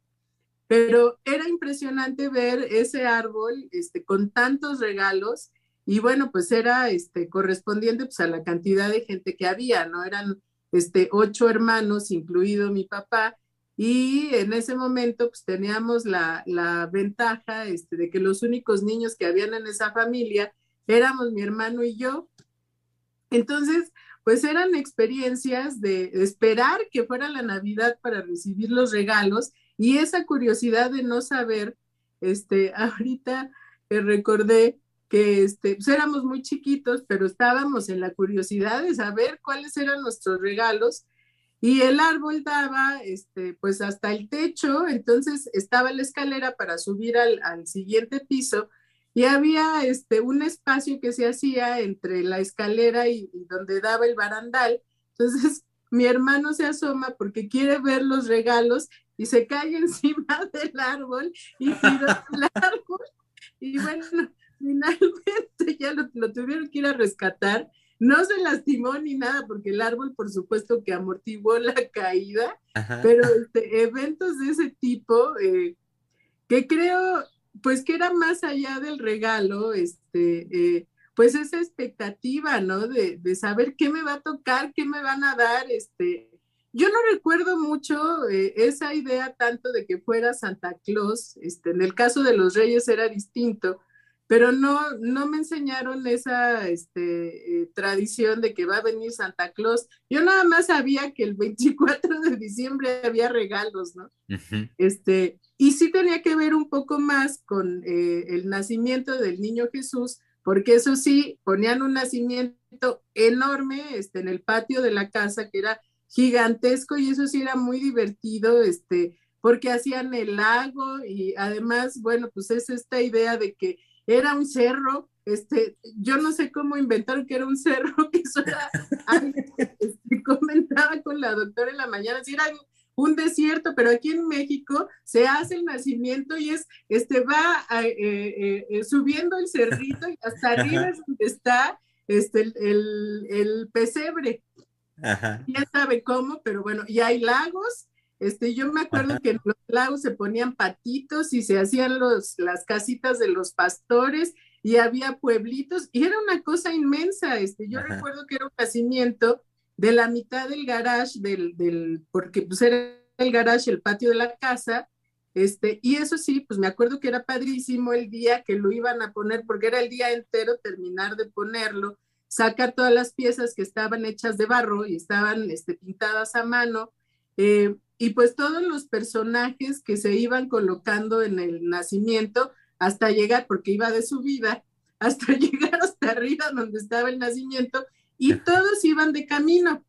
Pero era impresionante ver ese árbol este, con tantos regalos y bueno, pues era este, correspondiente pues, a la cantidad de gente que había, ¿no? Eran este, ocho hermanos, incluido mi papá, y en ese momento pues teníamos la, ventaja este, de que los únicos niños que habían en esa familia éramos mi hermano y yo. Entonces, pues eran experiencias de esperar que fuera la Navidad para recibir los regalos y esa curiosidad de no saber, este, (laughs) ahorita recordé que este, pues éramos muy chiquitos, pero estábamos en la curiosidad de saber cuáles eran nuestros regalos y el árbol daba este, pues hasta el techo, entonces estaba la escalera para subir al, al siguiente piso y había este, un espacio que se hacía entre la escalera y, donde daba el barandal. Entonces (laughs) mi hermano se asoma porque quiere ver los regalos y se cae (laughs) encima del árbol y tira el (laughs) árbol. Y bueno, finalmente (laughs) ya lo, lo, tuvieron que ir a rescatar. No se lastimó ni nada porque el árbol, por supuesto, que amortiguó la (laughs) caída, pero este, eventos de ese tipo eh, que creo, pues que era más allá del regalo, este, eh, pues esa expectativa, ¿no? De, de, saber qué me va a tocar, qué me van a dar, este. Yo no recuerdo mucho eh, esa idea tanto de que fuera Santa Claus, este, en el caso de los reyes era distinto, pero no, no me enseñaron esa este, eh, tradición de que va a venir Santa Claus. Yo nada más sabía que el 24 de diciembre había regalos, ¿no? este, y sí tenía que ver un poco más con eh, el nacimiento del niño Jesús, porque eso sí, ponían un nacimiento enorme este, en el patio de la casa, que era gigantesco, y eso sí era muy divertido, este, porque hacían el lago y además, bueno, pues es esta idea de que era un cerro, este, yo no sé cómo inventaron que era un cerro, (laughs) que eso era, este, comentaba con la doctora en la mañana, si era un desierto, pero aquí en México se hace el nacimiento y es, este, va eh, eh, eh, subiendo el cerrito y hasta arriba es donde está este, el, el, pesebre. Ya sabe cómo, pero bueno, y hay lagos este, yo me acuerdo que en los lagos se ponían patitos y se hacían los, las casitas de los pastores y había pueblitos y era una cosa inmensa. Este, yo recuerdo que era un nacimiento de la mitad del garage, del, del, porque pues era el garage, el patio de la casa, este, y eso sí, pues me acuerdo que era padrísimo el día que lo iban a poner, porque era el día entero terminar de ponerlo, sacar todas las piezas que estaban hechas de barro y estaban este, pintadas a mano, eh, y pues todos los personajes que se iban colocando en el nacimiento hasta llegar, porque iba de subida, (laughs) hasta llegar hasta arriba donde estaba el nacimiento, y todos iban de camino.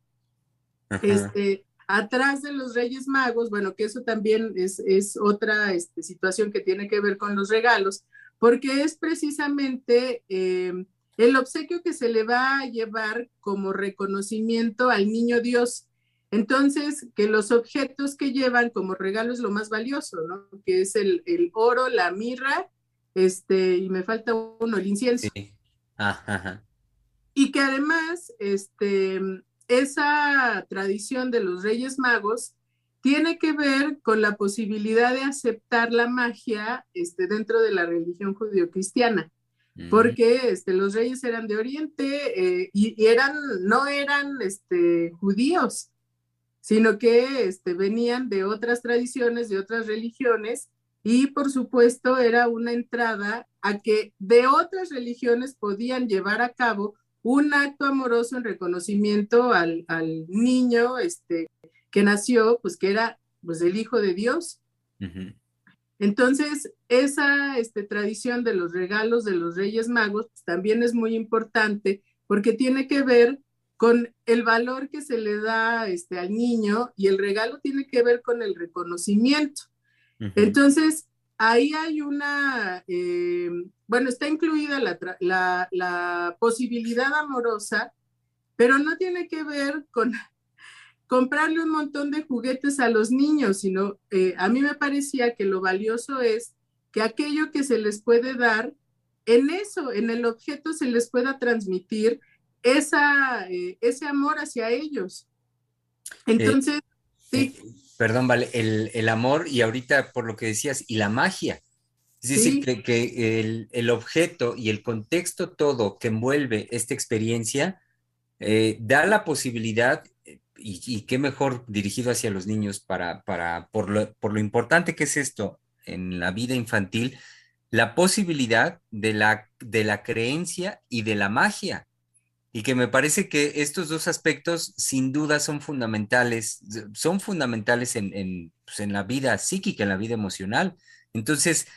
Este, atrás de los Reyes Magos, bueno, que eso también es, es otra este, situación que tiene que ver con los regalos, porque es precisamente eh, el obsequio que se le va a llevar como reconocimiento al niño Dios. Entonces, que los objetos que llevan como regalo es lo más valioso, ¿no? Que es el, oro, la mirra, este, y me falta uno, el incienso. Sí. Ajá. Y que además, este, esa tradición de los Reyes Magos tiene que ver con la posibilidad de aceptar la magia este, dentro de la religión judio-cristiana, porque este, los reyes eran de Oriente eh, y, eran, no eran este, judíos, sino que este, venían de otras tradiciones, de otras religiones, y por supuesto era una entrada a que de otras religiones podían llevar a cabo un acto amoroso en reconocimiento al, niño este, que nació, pues que era pues, el Hijo de Dios. Entonces, esa este, tradición de los regalos de los Reyes Magos pues, también es muy importante porque tiene que ver con el valor que se le da este, al niño y el regalo tiene que ver con el reconocimiento. Entonces, ahí hay una, eh, bueno, está incluida la, la, posibilidad amorosa, pero no tiene que ver con (laughs) comprarle un montón de juguetes a los niños, sino eh, a mí me parecía que lo valioso es que aquello que se les puede dar, en eso, en el objeto se les pueda transmitir esa, eh, ese amor hacia ellos. Entonces, sí. Eh, perdón, vale, el, amor y ahorita por lo que decías, y la magia. Es decir, que, el, objeto y el contexto todo que envuelve esta experiencia eh, da la posibilidad, y, qué mejor dirigido hacia los niños para, para por, lo, por lo importante que es esto en la vida infantil, la posibilidad de la, de la creencia y de la magia y que me parece que estos dos aspectos sin duda son fundamentales, son fundamentales en, en, pues, en la vida psíquica, en la vida emocional. Entonces,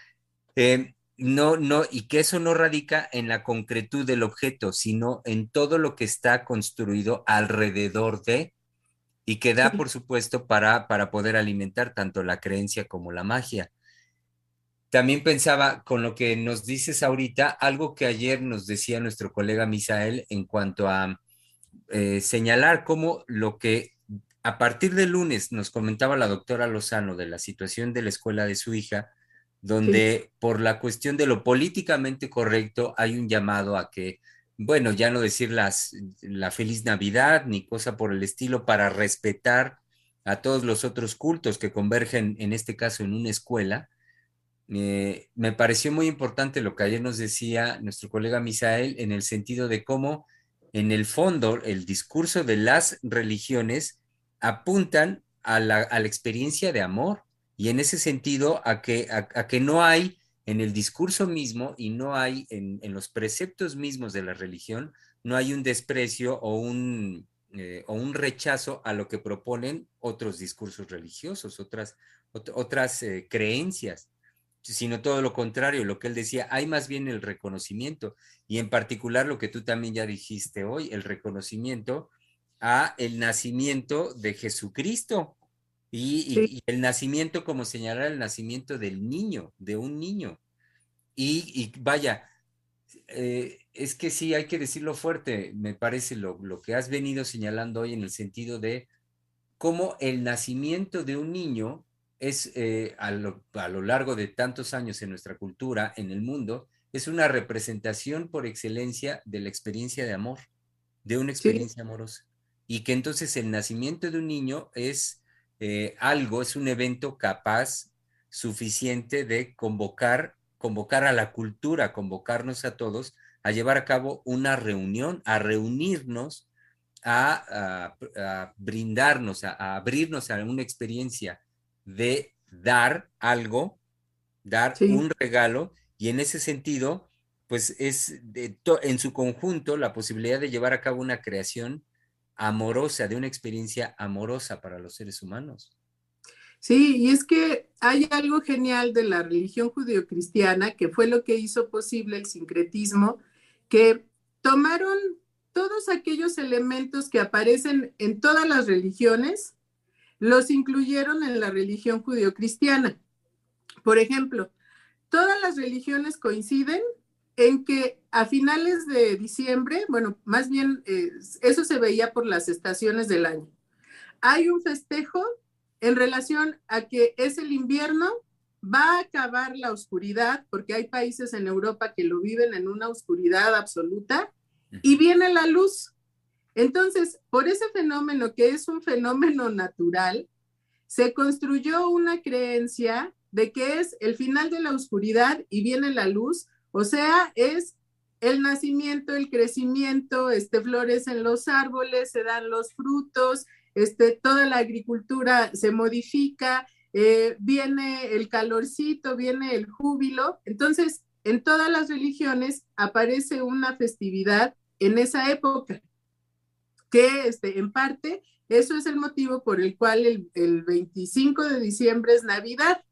eh, no, no, y que eso no radica en la concretud del objeto, sino en todo lo que está construido alrededor de y que da, por supuesto, para, para poder alimentar tanto la creencia como la magia. También pensaba con lo que nos dices ahorita, algo que ayer nos decía nuestro colega Misael en cuanto a eh, señalar cómo lo que a partir del lunes nos comentaba la doctora Lozano de la situación de la escuela de su hija, donde por la cuestión de lo políticamente correcto hay un llamado a que, bueno, ya no decir las, la feliz Navidad ni cosa por el estilo para respetar a todos los otros cultos que convergen, en este caso, en una escuela. Eh, me pareció muy importante lo que ayer nos decía nuestro colega Misael en el sentido de cómo, en el fondo, el discurso de las religiones apuntan a la, a la experiencia de amor. Y en ese sentido a que, a, que no hay en el discurso mismo y no hay en, los preceptos mismos de la religión, no hay un desprecio o un, eh, o un rechazo a lo que proponen otros discursos religiosos, otras, otras eh, creencias, sino todo lo contrario, lo que él decía, hay más bien el reconocimiento y en particular lo que tú también ya dijiste hoy, el reconocimiento a el nacimiento de Jesucristo, y, el nacimiento, como señalar el nacimiento del niño, de un niño. Y, vaya, eh, es que sí, hay que decirlo fuerte, me parece lo, lo, que has venido señalando hoy en el sentido de cómo el nacimiento de un niño es eh, a, lo, a, lo, largo de tantos años en nuestra cultura, en el mundo, es una representación por excelencia de la experiencia de amor, de una experiencia amorosa. Y que entonces el nacimiento de un niño es eh, algo, es un evento capaz, suficiente de convocar, convocar a la cultura, convocarnos a todos a llevar a cabo una reunión, a reunirnos, a, brindarnos, a, abrirnos a una experiencia de dar algo, dar un regalo, y en ese sentido, pues es de en su conjunto la posibilidad de llevar a cabo una creación amorosa, de una experiencia amorosa para los seres humanos. Sí, y es que hay algo genial de la religión judeocristiana que fue lo que hizo posible el sincretismo, que tomaron todos aquellos elementos que aparecen en todas las religiones, los incluyeron en la religión judeocristiana. Por ejemplo, todas las religiones coinciden en que a finales de diciembre, bueno, más bien eh, eso se veía por las estaciones del año. Hay un festejo en relación a que es el invierno, va a acabar la oscuridad, porque hay países en Europa que lo viven en una oscuridad absoluta, y viene la luz. Entonces, por ese fenómeno que es un fenómeno natural, se construyó una creencia de que es el final de la oscuridad y viene la luz, o sea, es el nacimiento, el crecimiento, este, florecen los árboles, se dan los frutos, este, toda la agricultura se modifica, eh, viene el calorcito, viene el júbilo. Entonces, en todas las religiones aparece una festividad en esa época, que este, en parte eso es el motivo por el cual el, el 25 de diciembre es Navidad.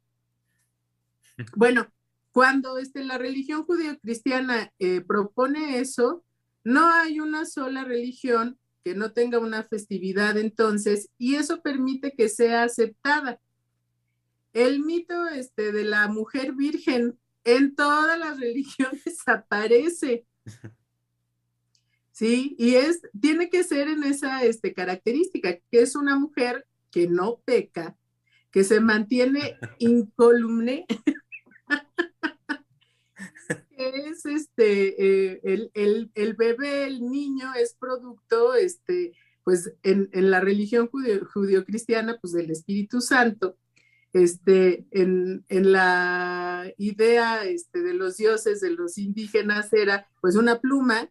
Bueno, cuando este, la religión judío-cristiana eh, propone eso, no hay una sola religión que no tenga una festividad entonces, y eso permite que sea aceptada. El mito este, de la mujer virgen en todas las (laughs) religiones aparece. (laughs) Sí, y es, tiene que ser en esa este, característica, que es una mujer que no peca, que se mantiene (laughs) incólume (laughs) es este, eh, el, bebé, el niño es producto, este, pues en, la religión judío, cristiana pues del Espíritu Santo, este, en, la idea este, de los dioses, de los indígenas, era pues una pluma,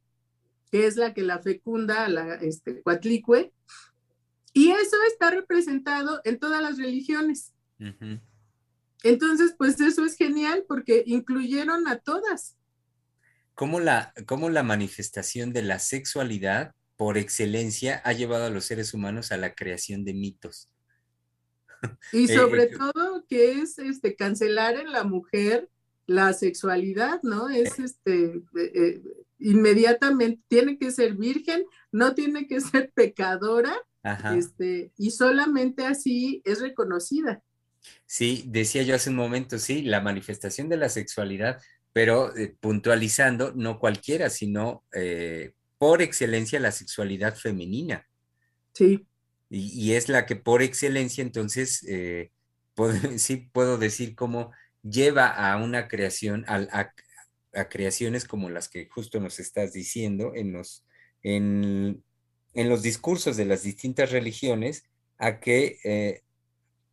que es la que la fecunda, la este, cuatlicue, y eso está representado en todas las religiones. Entonces, pues eso es genial porque incluyeron a todas cómo la, cómo la manifestación de la sexualidad por excelencia ha llevado a los seres humanos a la creación de mitos. (laughs) Y eh, sobre todo que es este, cancelar en la mujer la sexualidad, ¿no? Es este, inmediatamente, tiene que ser virgen, no tiene que ser pecadora, este, y solamente así es reconocida. Sí, decía yo hace un momento, sí, la manifestación de la sexualidad, pero eh, puntualizando, no cualquiera, sino eh, por excelencia la sexualidad femenina. Sí. Y, es la que por excelencia, entonces, eh, (laughs) sí puedo decir cómo lleva a una creación, a, a, creaciones como las que justo nos estás diciendo en los, en, en los discursos de las distintas religiones, a que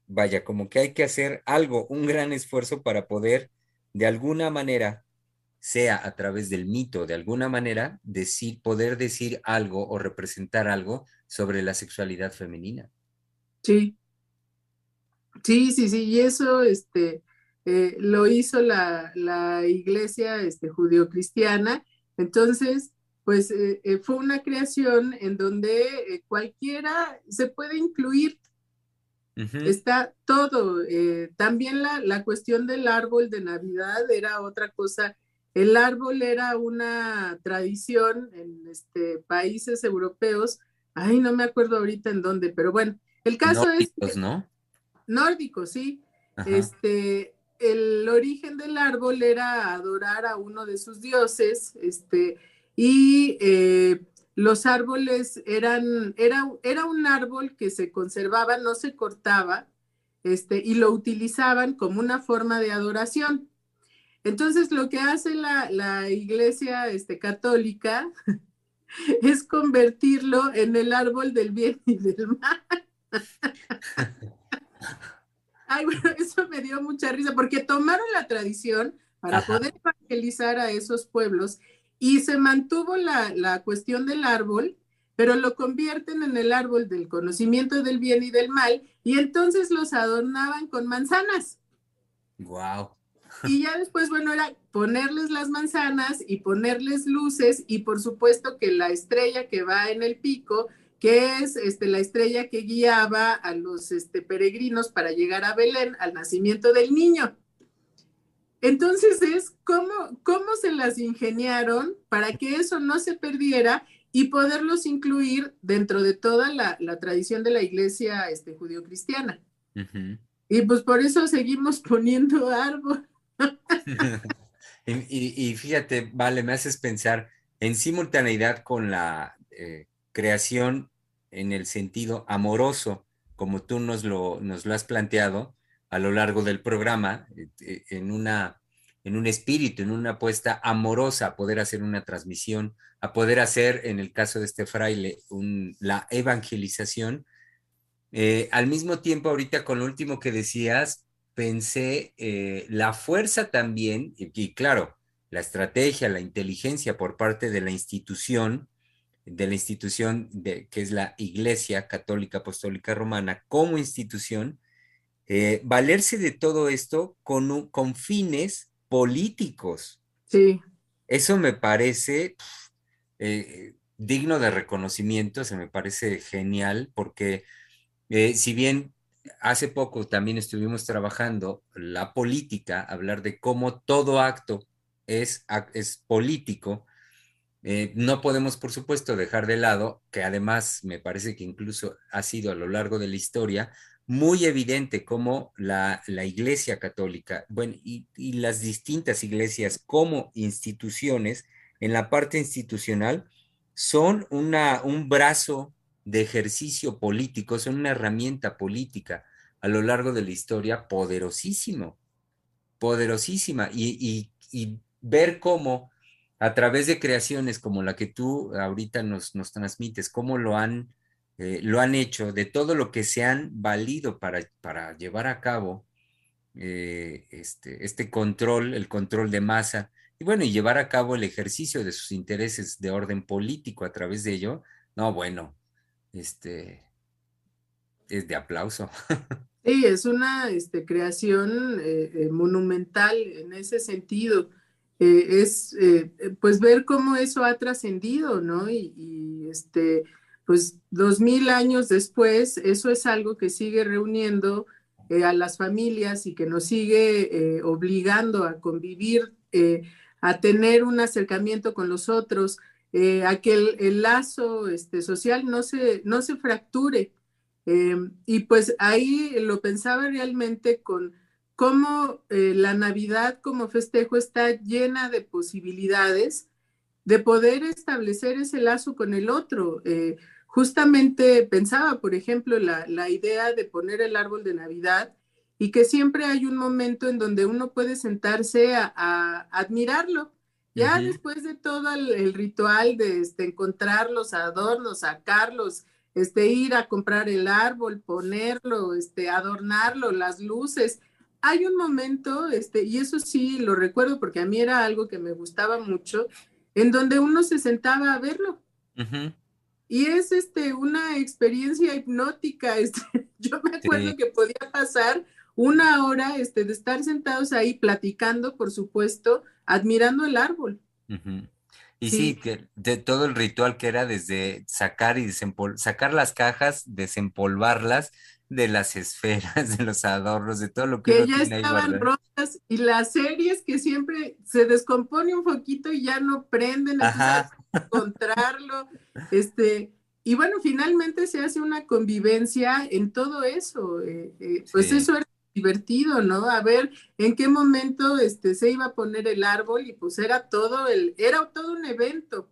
vaya, como que hay que hacer algo, un gran esfuerzo para poder de alguna manera, sea a través del mito, de alguna manera, decir, poder decir algo o representar algo sobre la sexualidad femenina. Sí. Sí, sí, sí, y eso este, eh, lo hizo la, iglesia este, judio-cristiana. Entonces, pues eh, eh, fue una creación en donde cualquiera se puede incluir Está todo. Eh, también la, cuestión del árbol de Navidad era otra cosa. El árbol era una tradición en este, países europeos. Ay, no me acuerdo ahorita en dónde, pero bueno, el caso es. ¿no? Nórdicos, sí. Este, el origen del árbol era adorar a uno de sus dioses, este, y eh, los árboles eran, era, era un árbol que se conservaba, no se cortaba, este, y lo utilizaban como una forma de adoración. Entonces, lo que hace la, iglesia este, católica (laughs) es convertirlo en el árbol del bien y del mal. (laughs) Ay, (laughs) bueno, eso me dio mucha risa, porque tomaron la tradición para poder evangelizar a esos pueblos y se mantuvo la, cuestión del árbol, pero lo convierten en el árbol del conocimiento del bien y del mal, y entonces los adornaban con manzanas. Wow. Y ya después, bueno, era ponerles las manzanas y ponerles luces, y por supuesto que la estrella que va en el pico, que es este, la estrella que guiaba a los este, peregrinos para llegar a Belén al nacimiento del niño. Entonces es cómo, cómo se las ingeniaron para que eso no se perdiera y poderlos incluir dentro de toda la, tradición de la iglesia este, judio-cristiana. Y pues por eso seguimos poniendo árbol. (laughs) y, fíjate, vale, me haces pensar en simultaneidad con la eh, creación en el sentido amoroso, como tú nos lo, nos lo has planteado, a lo largo del programa, eh, eh, en, una, en un espíritu, en una apuesta amorosa a poder hacer una transmisión, a poder hacer, en el caso de este fraile, la evangelización. Eh, al mismo tiempo, ahorita con lo último que decías, pensé la fuerza también, y, claro, la estrategia, la inteligencia por parte de la institución, de la institución de, que es la Iglesia Católica Apostólica Romana como institución, eh, valerse de todo esto con, con fines políticos. Sí. Eso me parece eh, digno de reconocimiento, se me parece genial, porque eh, si bien hace poco también estuvimos trabajando la política, hablar de cómo todo acto es, es político, no podemos, por supuesto, dejar de lado, que además me parece que incluso ha sido a lo largo de la historia, muy evidente cómo la, Iglesia Católica, bueno, y, las distintas iglesias como instituciones, en la parte institucional, son una, un brazo de ejercicio político, son una herramienta política a lo largo de la historia poderosísimo, poderosísima, y ver cómo a través de creaciones como la que tú ahorita nos, nos transmites, cómo lo han eh, lo han hecho, de todo lo que se han valido para, para llevar a cabo eh, este, este control, el control de masa, y bueno, y llevar a cabo el ejercicio de sus intereses de orden político a través de ello, no, bueno, este, es de aplauso. (laughs) Sí, es una este, creación eh, monumental en ese sentido. Es pues ver cómo eso ha trascendido, ¿no? Y, este, pues dos mil años después, eso es algo que sigue reuniendo eh, a las familias y que nos sigue eh, obligando a convivir, eh, a tener un acercamiento con los otros, a que el, lazo este, social no se, no se fracture. y pues ahí lo pensaba realmente con cómo la Navidad como festejo está llena de posibilidades de poder establecer ese lazo con el otro. Justamente pensaba, por ejemplo, la, idea de poner el árbol de Navidad y que siempre hay un momento en donde uno puede sentarse a, admirarlo. Ya después de todo el, ritual de este, encontrar los adornos, sacarlos, este, ir a comprar el árbol, ponerlo, este, adornarlo, las luces. Hay un momento, este, y eso sí lo recuerdo porque a mí era algo que me gustaba mucho, en donde uno se sentaba a verlo. Y es este, una experiencia hipnótica. (laughs) Este, yo me acuerdo que podía pasar una hora este, de estar sentados ahí platicando, por supuesto, admirando el árbol. Y sí. que de todo el ritual que era desde sacar y sacar las cajas, desempolvarlas de las esferas, (laughs) de los adornos, de todo lo que, que ya estaban rotas y las series que siempre se descompone un poquito y ya no prenden, Ajá. encontrarlo, este, y bueno, finalmente se hace una convivencia en todo eso, eh, eh, pues eso era divertido, ¿no? A ver en qué momento este, se iba a poner el árbol y pues era todo el, era todo un evento.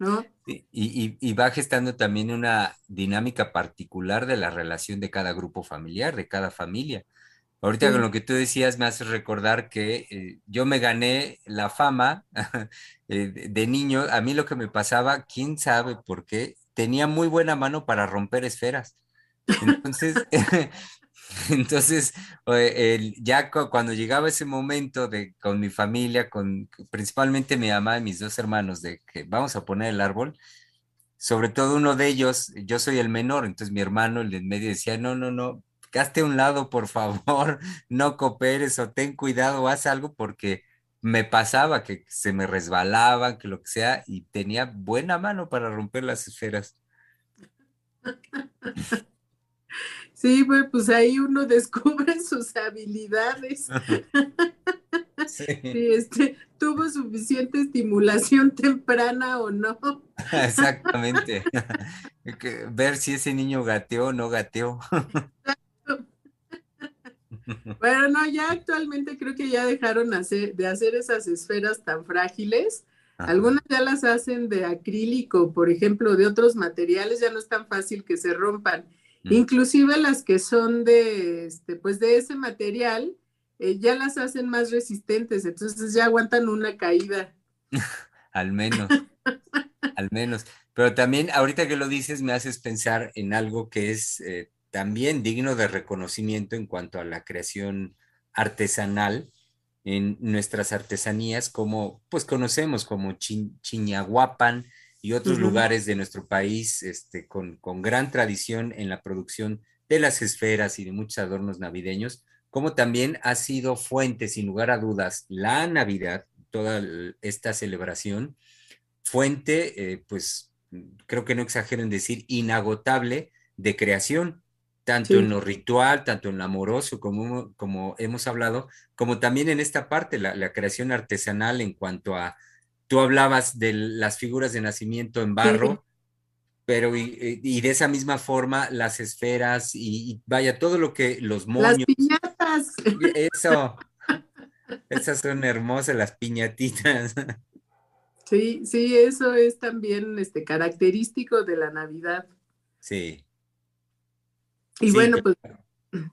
¿No? Y, va gestando también una dinámica particular de la relación de cada grupo familiar, de cada familia. Ahorita con lo que tú decías me hace recordar que eh, yo me gané la fama (laughs) eh, de niño. A mí lo que me pasaba, quién sabe por qué, tenía muy buena mano para romper esferas. (laughs) Entonces, (laughs) (laughs) entonces ya cuando llegaba ese momento de con mi familia, con principalmente mi mamá y mis dos hermanos, de que vamos a poner el árbol, sobre todo uno de ellos, yo soy el menor, entonces mi hermano, el de en medio, decía, no, no, no, gaste a un lado, por favor, (laughs) no cooperes o ten cuidado, haz algo porque me pasaba que se me resbalaban, que lo que sea, y tenía buena mano para romper las esferas. (laughs) Sí, pues ahí uno (laughs) descubre sus habilidades. (laughs) Sí. este, tuvo suficiente estimulación (laughs) temprana o no. Exactamente. Ver si ese niño gateó o no gateó. Bueno, no, ya actualmente creo que ya dejaron de hacer esas esferas tan frágiles. Algunas ya las hacen de acrílico, por ejemplo, de otros materiales, ya no es tan fácil que se rompan. Mm. Inclusive las que son de, este, pues de ese material, eh, ya las hacen más resistentes, entonces ya aguantan una caída. (laughs) al menos, al menos. Pero también ahorita que lo dices me haces pensar en algo que es eh, también digno de reconocimiento en cuanto a la creación artesanal en nuestras artesanías, como pues conocemos como Chiñahuapan y otros lugares de nuestro país este, con, con gran tradición en la producción de las esferas y de muchos adornos navideños, como también ha sido fuente, sin lugar a dudas, la Navidad, toda esta celebración, fuente, eh, pues creo que no exagero en decir, inagotable de creación tanto en lo ritual, tanto en lo amoroso, como, como hemos hablado, como también en esta parte, la, creación artesanal en cuanto a, tú hablabas de las figuras de nacimiento en barro, pero y, de esa misma forma las esferas y, vaya, todo lo que los moños. Las piñatas. Eso. Esas son hermosas, las piñatitas. Sí, sí, eso es también este, característico de la Navidad. Sí. Y bueno, pues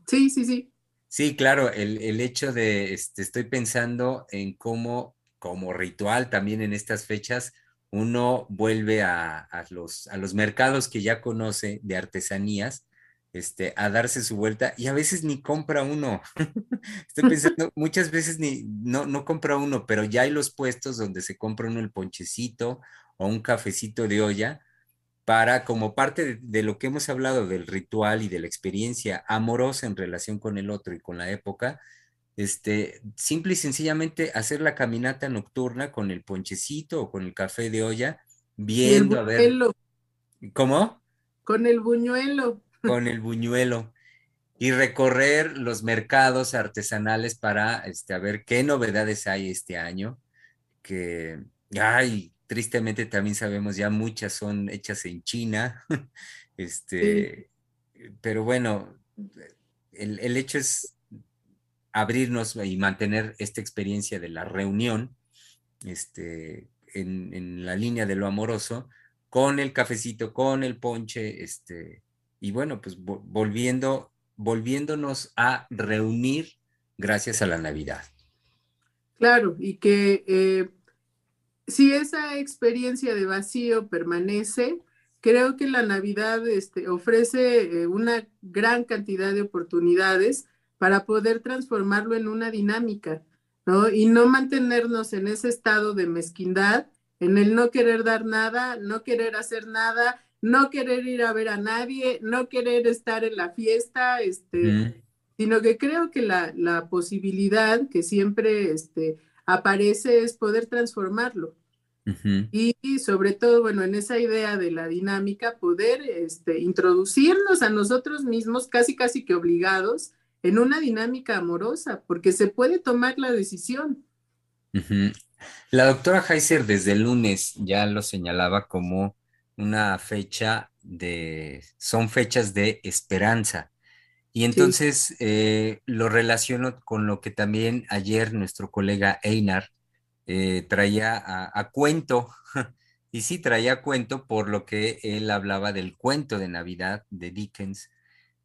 sí, sí, sí. Sí, claro, el, hecho de, este, estoy pensando en cómo, como ritual también en estas fechas, uno vuelve a, los, a los mercados que ya conoce de artesanías, este, a darse su vuelta y a veces ni compra uno. (laughs) Estoy pensando, muchas veces ni, no, no compra uno, pero ya hay los puestos donde se compra uno el ponchecito o un cafecito de olla para, como parte de, lo que hemos hablado del ritual y de la experiencia amorosa en relación con el otro y con la época, este, simple y sencillamente hacer la caminata nocturna con el ponchecito o con el café de olla, viendo a ver. ¿Cómo? Con el buñuelo. (laughs) Con el buñuelo. y recorrer los mercados artesanales para este, ver qué novedades hay este año, que, ay, tristemente también sabemos ya muchas son hechas en China, (laughs) este, pero bueno, el, el, hecho es abrirnos y mantener esta experiencia de la reunión este, en, la línea de lo amoroso, con el cafecito, con el ponche, este, y bueno, pues volviendo, volviéndonos a reunir gracias a la Navidad. Claro, y que eh, si esa experiencia de vacío permanece, creo que la Navidad este, ofrece eh, una gran cantidad de oportunidades para poder transformarlo en una dinámica, ¿no? Y no mantenernos en ese estado de mezquindad, en el no querer dar nada, no querer hacer nada, no querer ir a ver a nadie, no querer estar en la fiesta, este, sino que creo que la, la posibilidad que siempre este, aparece es poder transformarlo. y, sobre todo, bueno, en esa idea de la dinámica, poder este, introducirnos a nosotros mismos, casi casi que obligados, en una dinámica amorosa, porque se puede tomar la decisión. La doctora Heiser desde el lunes ya lo señalaba como una fecha de, son fechas de esperanza. Y entonces eh, lo relaciono con lo que también ayer nuestro colega Einar eh, traía a, cuento, (laughs) y sí traía a cuento por lo que él hablaba del cuento de Navidad de Dickens,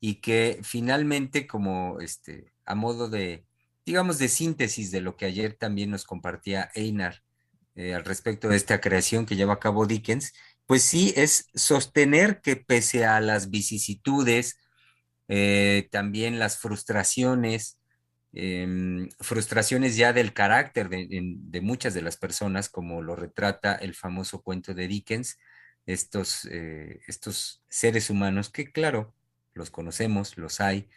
y que finalmente como este, a modo de, digamos, de síntesis de lo que ayer también nos compartía Einar eh, al respecto de esta creación que lleva a cabo Dickens, pues sí es sostener que pese a las vicisitudes, eh, también las frustraciones, em, frustraciones ya del carácter de, muchas de las personas, como lo retrata el famoso cuento de Dickens, estos, eh, estos seres humanos que claro, los conocemos, los hay,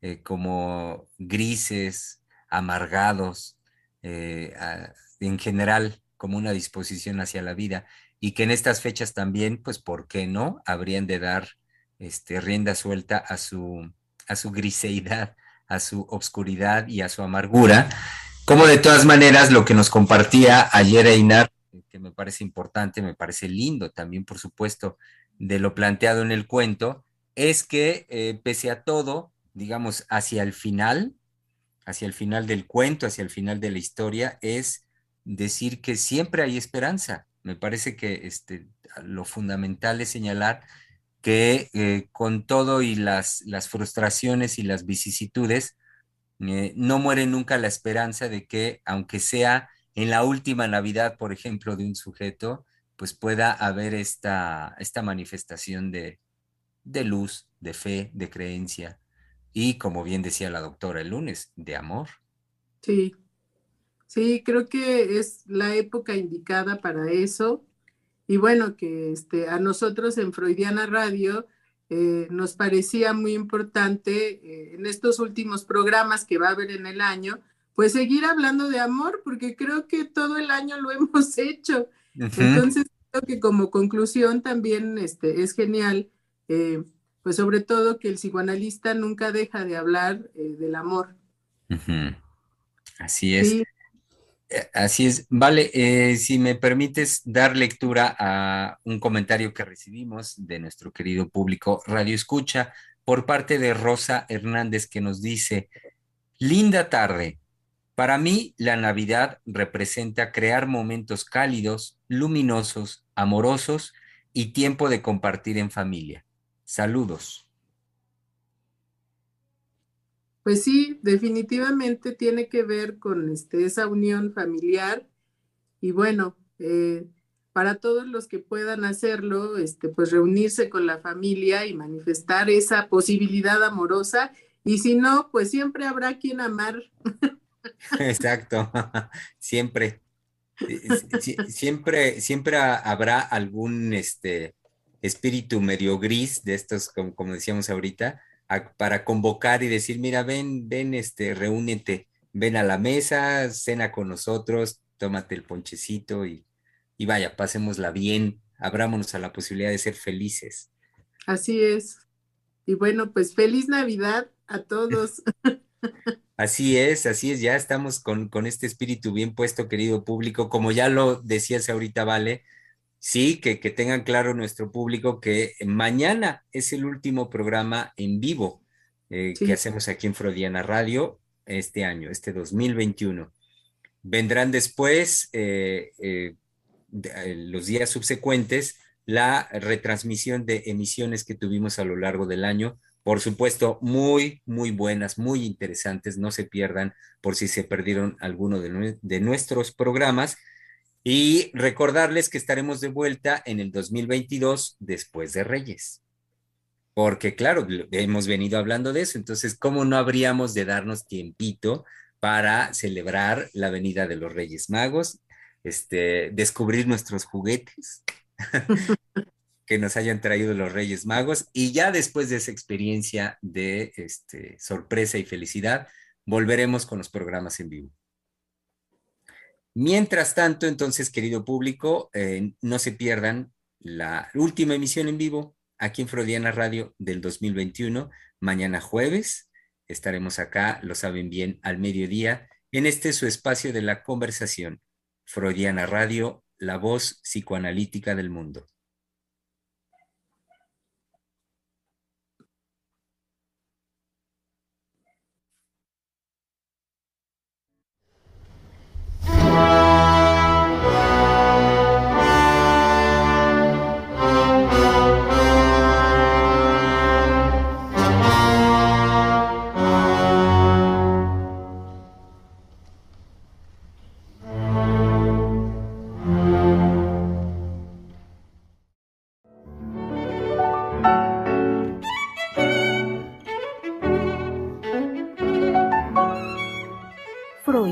eh, como grises, amargados, en general, como una disposición hacia la vida y que en estas fechas también, pues, ¿por qué no? Habrían de dar este, rienda suelta a su, a su griseidad, a su obscuridad y a su amargura. Como de todas maneras, lo que nos compartía ayer Einar, que me parece importante, me parece lindo también, por supuesto, de lo planteado en el cuento, es que eh, pese a todo, digamos, hacia el final, hacia el final del cuento, hacia el final de la historia, es decir que siempre hay esperanza, me parece que este, lo fundamental es señalar que eh, con todo y las, las, frustraciones y las vicisitudes, eh, no muere nunca la esperanza de que, aunque sea en la última Navidad, por ejemplo, de un sujeto, pues pueda haber esta, esta manifestación de, de luz, de fe, de creencia y, como bien decía la doctora el lunes, de amor. Sí, Sí, creo que es la época indicada para eso. Y bueno, que este, a nosotros en Freudiana Radio eh, nos parecía muy importante eh, en estos últimos programas que va a haber en el año, pues seguir hablando de amor, porque creo que todo el año lo (laughs) hemos hecho. Entonces, creo que como conclusión también este, es genial, eh, pues sobre todo que el psicoanalista nunca deja de hablar del amor. Así es. Eh, así es. Vale, eh, si me permites dar lectura a un comentario que recibimos de nuestro querido público Radio Escucha por parte de Rosa Hernández que nos dice, linda tarde. Para mí, la Navidad representa crear momentos cálidos, luminosos, amorosos y tiempo de compartir en familia. Saludos. Pues sí, definitivamente tiene que ver con este, esa unión familiar y bueno, eh, para todos los que puedan hacerlo, este, pues reunirse con la familia y manifestar esa posibilidad amorosa y si no, pues siempre habrá quien amar. (laughs) Exacto, (laughs) siempre. Siempre, siempre habrá algún este, espíritu medio gris de estos, como, como decíamos ahorita, para convocar y decir, mira, ven, ven, este, reúnete, ven a la mesa, cena con nosotros, tómate el ponchecito y, y vaya, pasémosla bien, abrámonos a la posibilidad de ser felices. Así es. Y bueno, pues feliz Navidad a todos. (laughs) Así es, así es, ya estamos con, con este espíritu bien puesto, querido público. Como ya lo decías ahorita, Vale, sí, que, que tengan claro nuestro público que mañana es el último programa en vivo eh, que hacemos aquí en Freudiana Radio este año, este 2021. Vendrán después, eh, eh, los días subsecuentes, la retransmisión de emisiones que tuvimos a lo largo del año por supuesto, muy, muy buenas, muy interesantes. No se pierdan por si se perdieron alguno de, nuestros programas. Y recordarles que estaremos de vuelta en el 2022 después de Reyes. Porque claro, hemos venido hablando de eso. Entonces, ¿cómo no habríamos de darnos tiempito para celebrar la venida de los Reyes Magos? Este, descubrir nuestros juguetes, (laughs) que nos hayan traído los Reyes Magos y ya después de esa experiencia de este, sorpresa y felicidad, volveremos con los programas en vivo. Mientras tanto, entonces, querido público, eh, no se pierdan la última emisión en vivo aquí en Freudiana Radio del 2021. Mañana jueves estaremos acá, lo saben bien, al mediodía, en este su espacio de la conversación. Freudiana Radio, la voz psicoanalítica del mundo.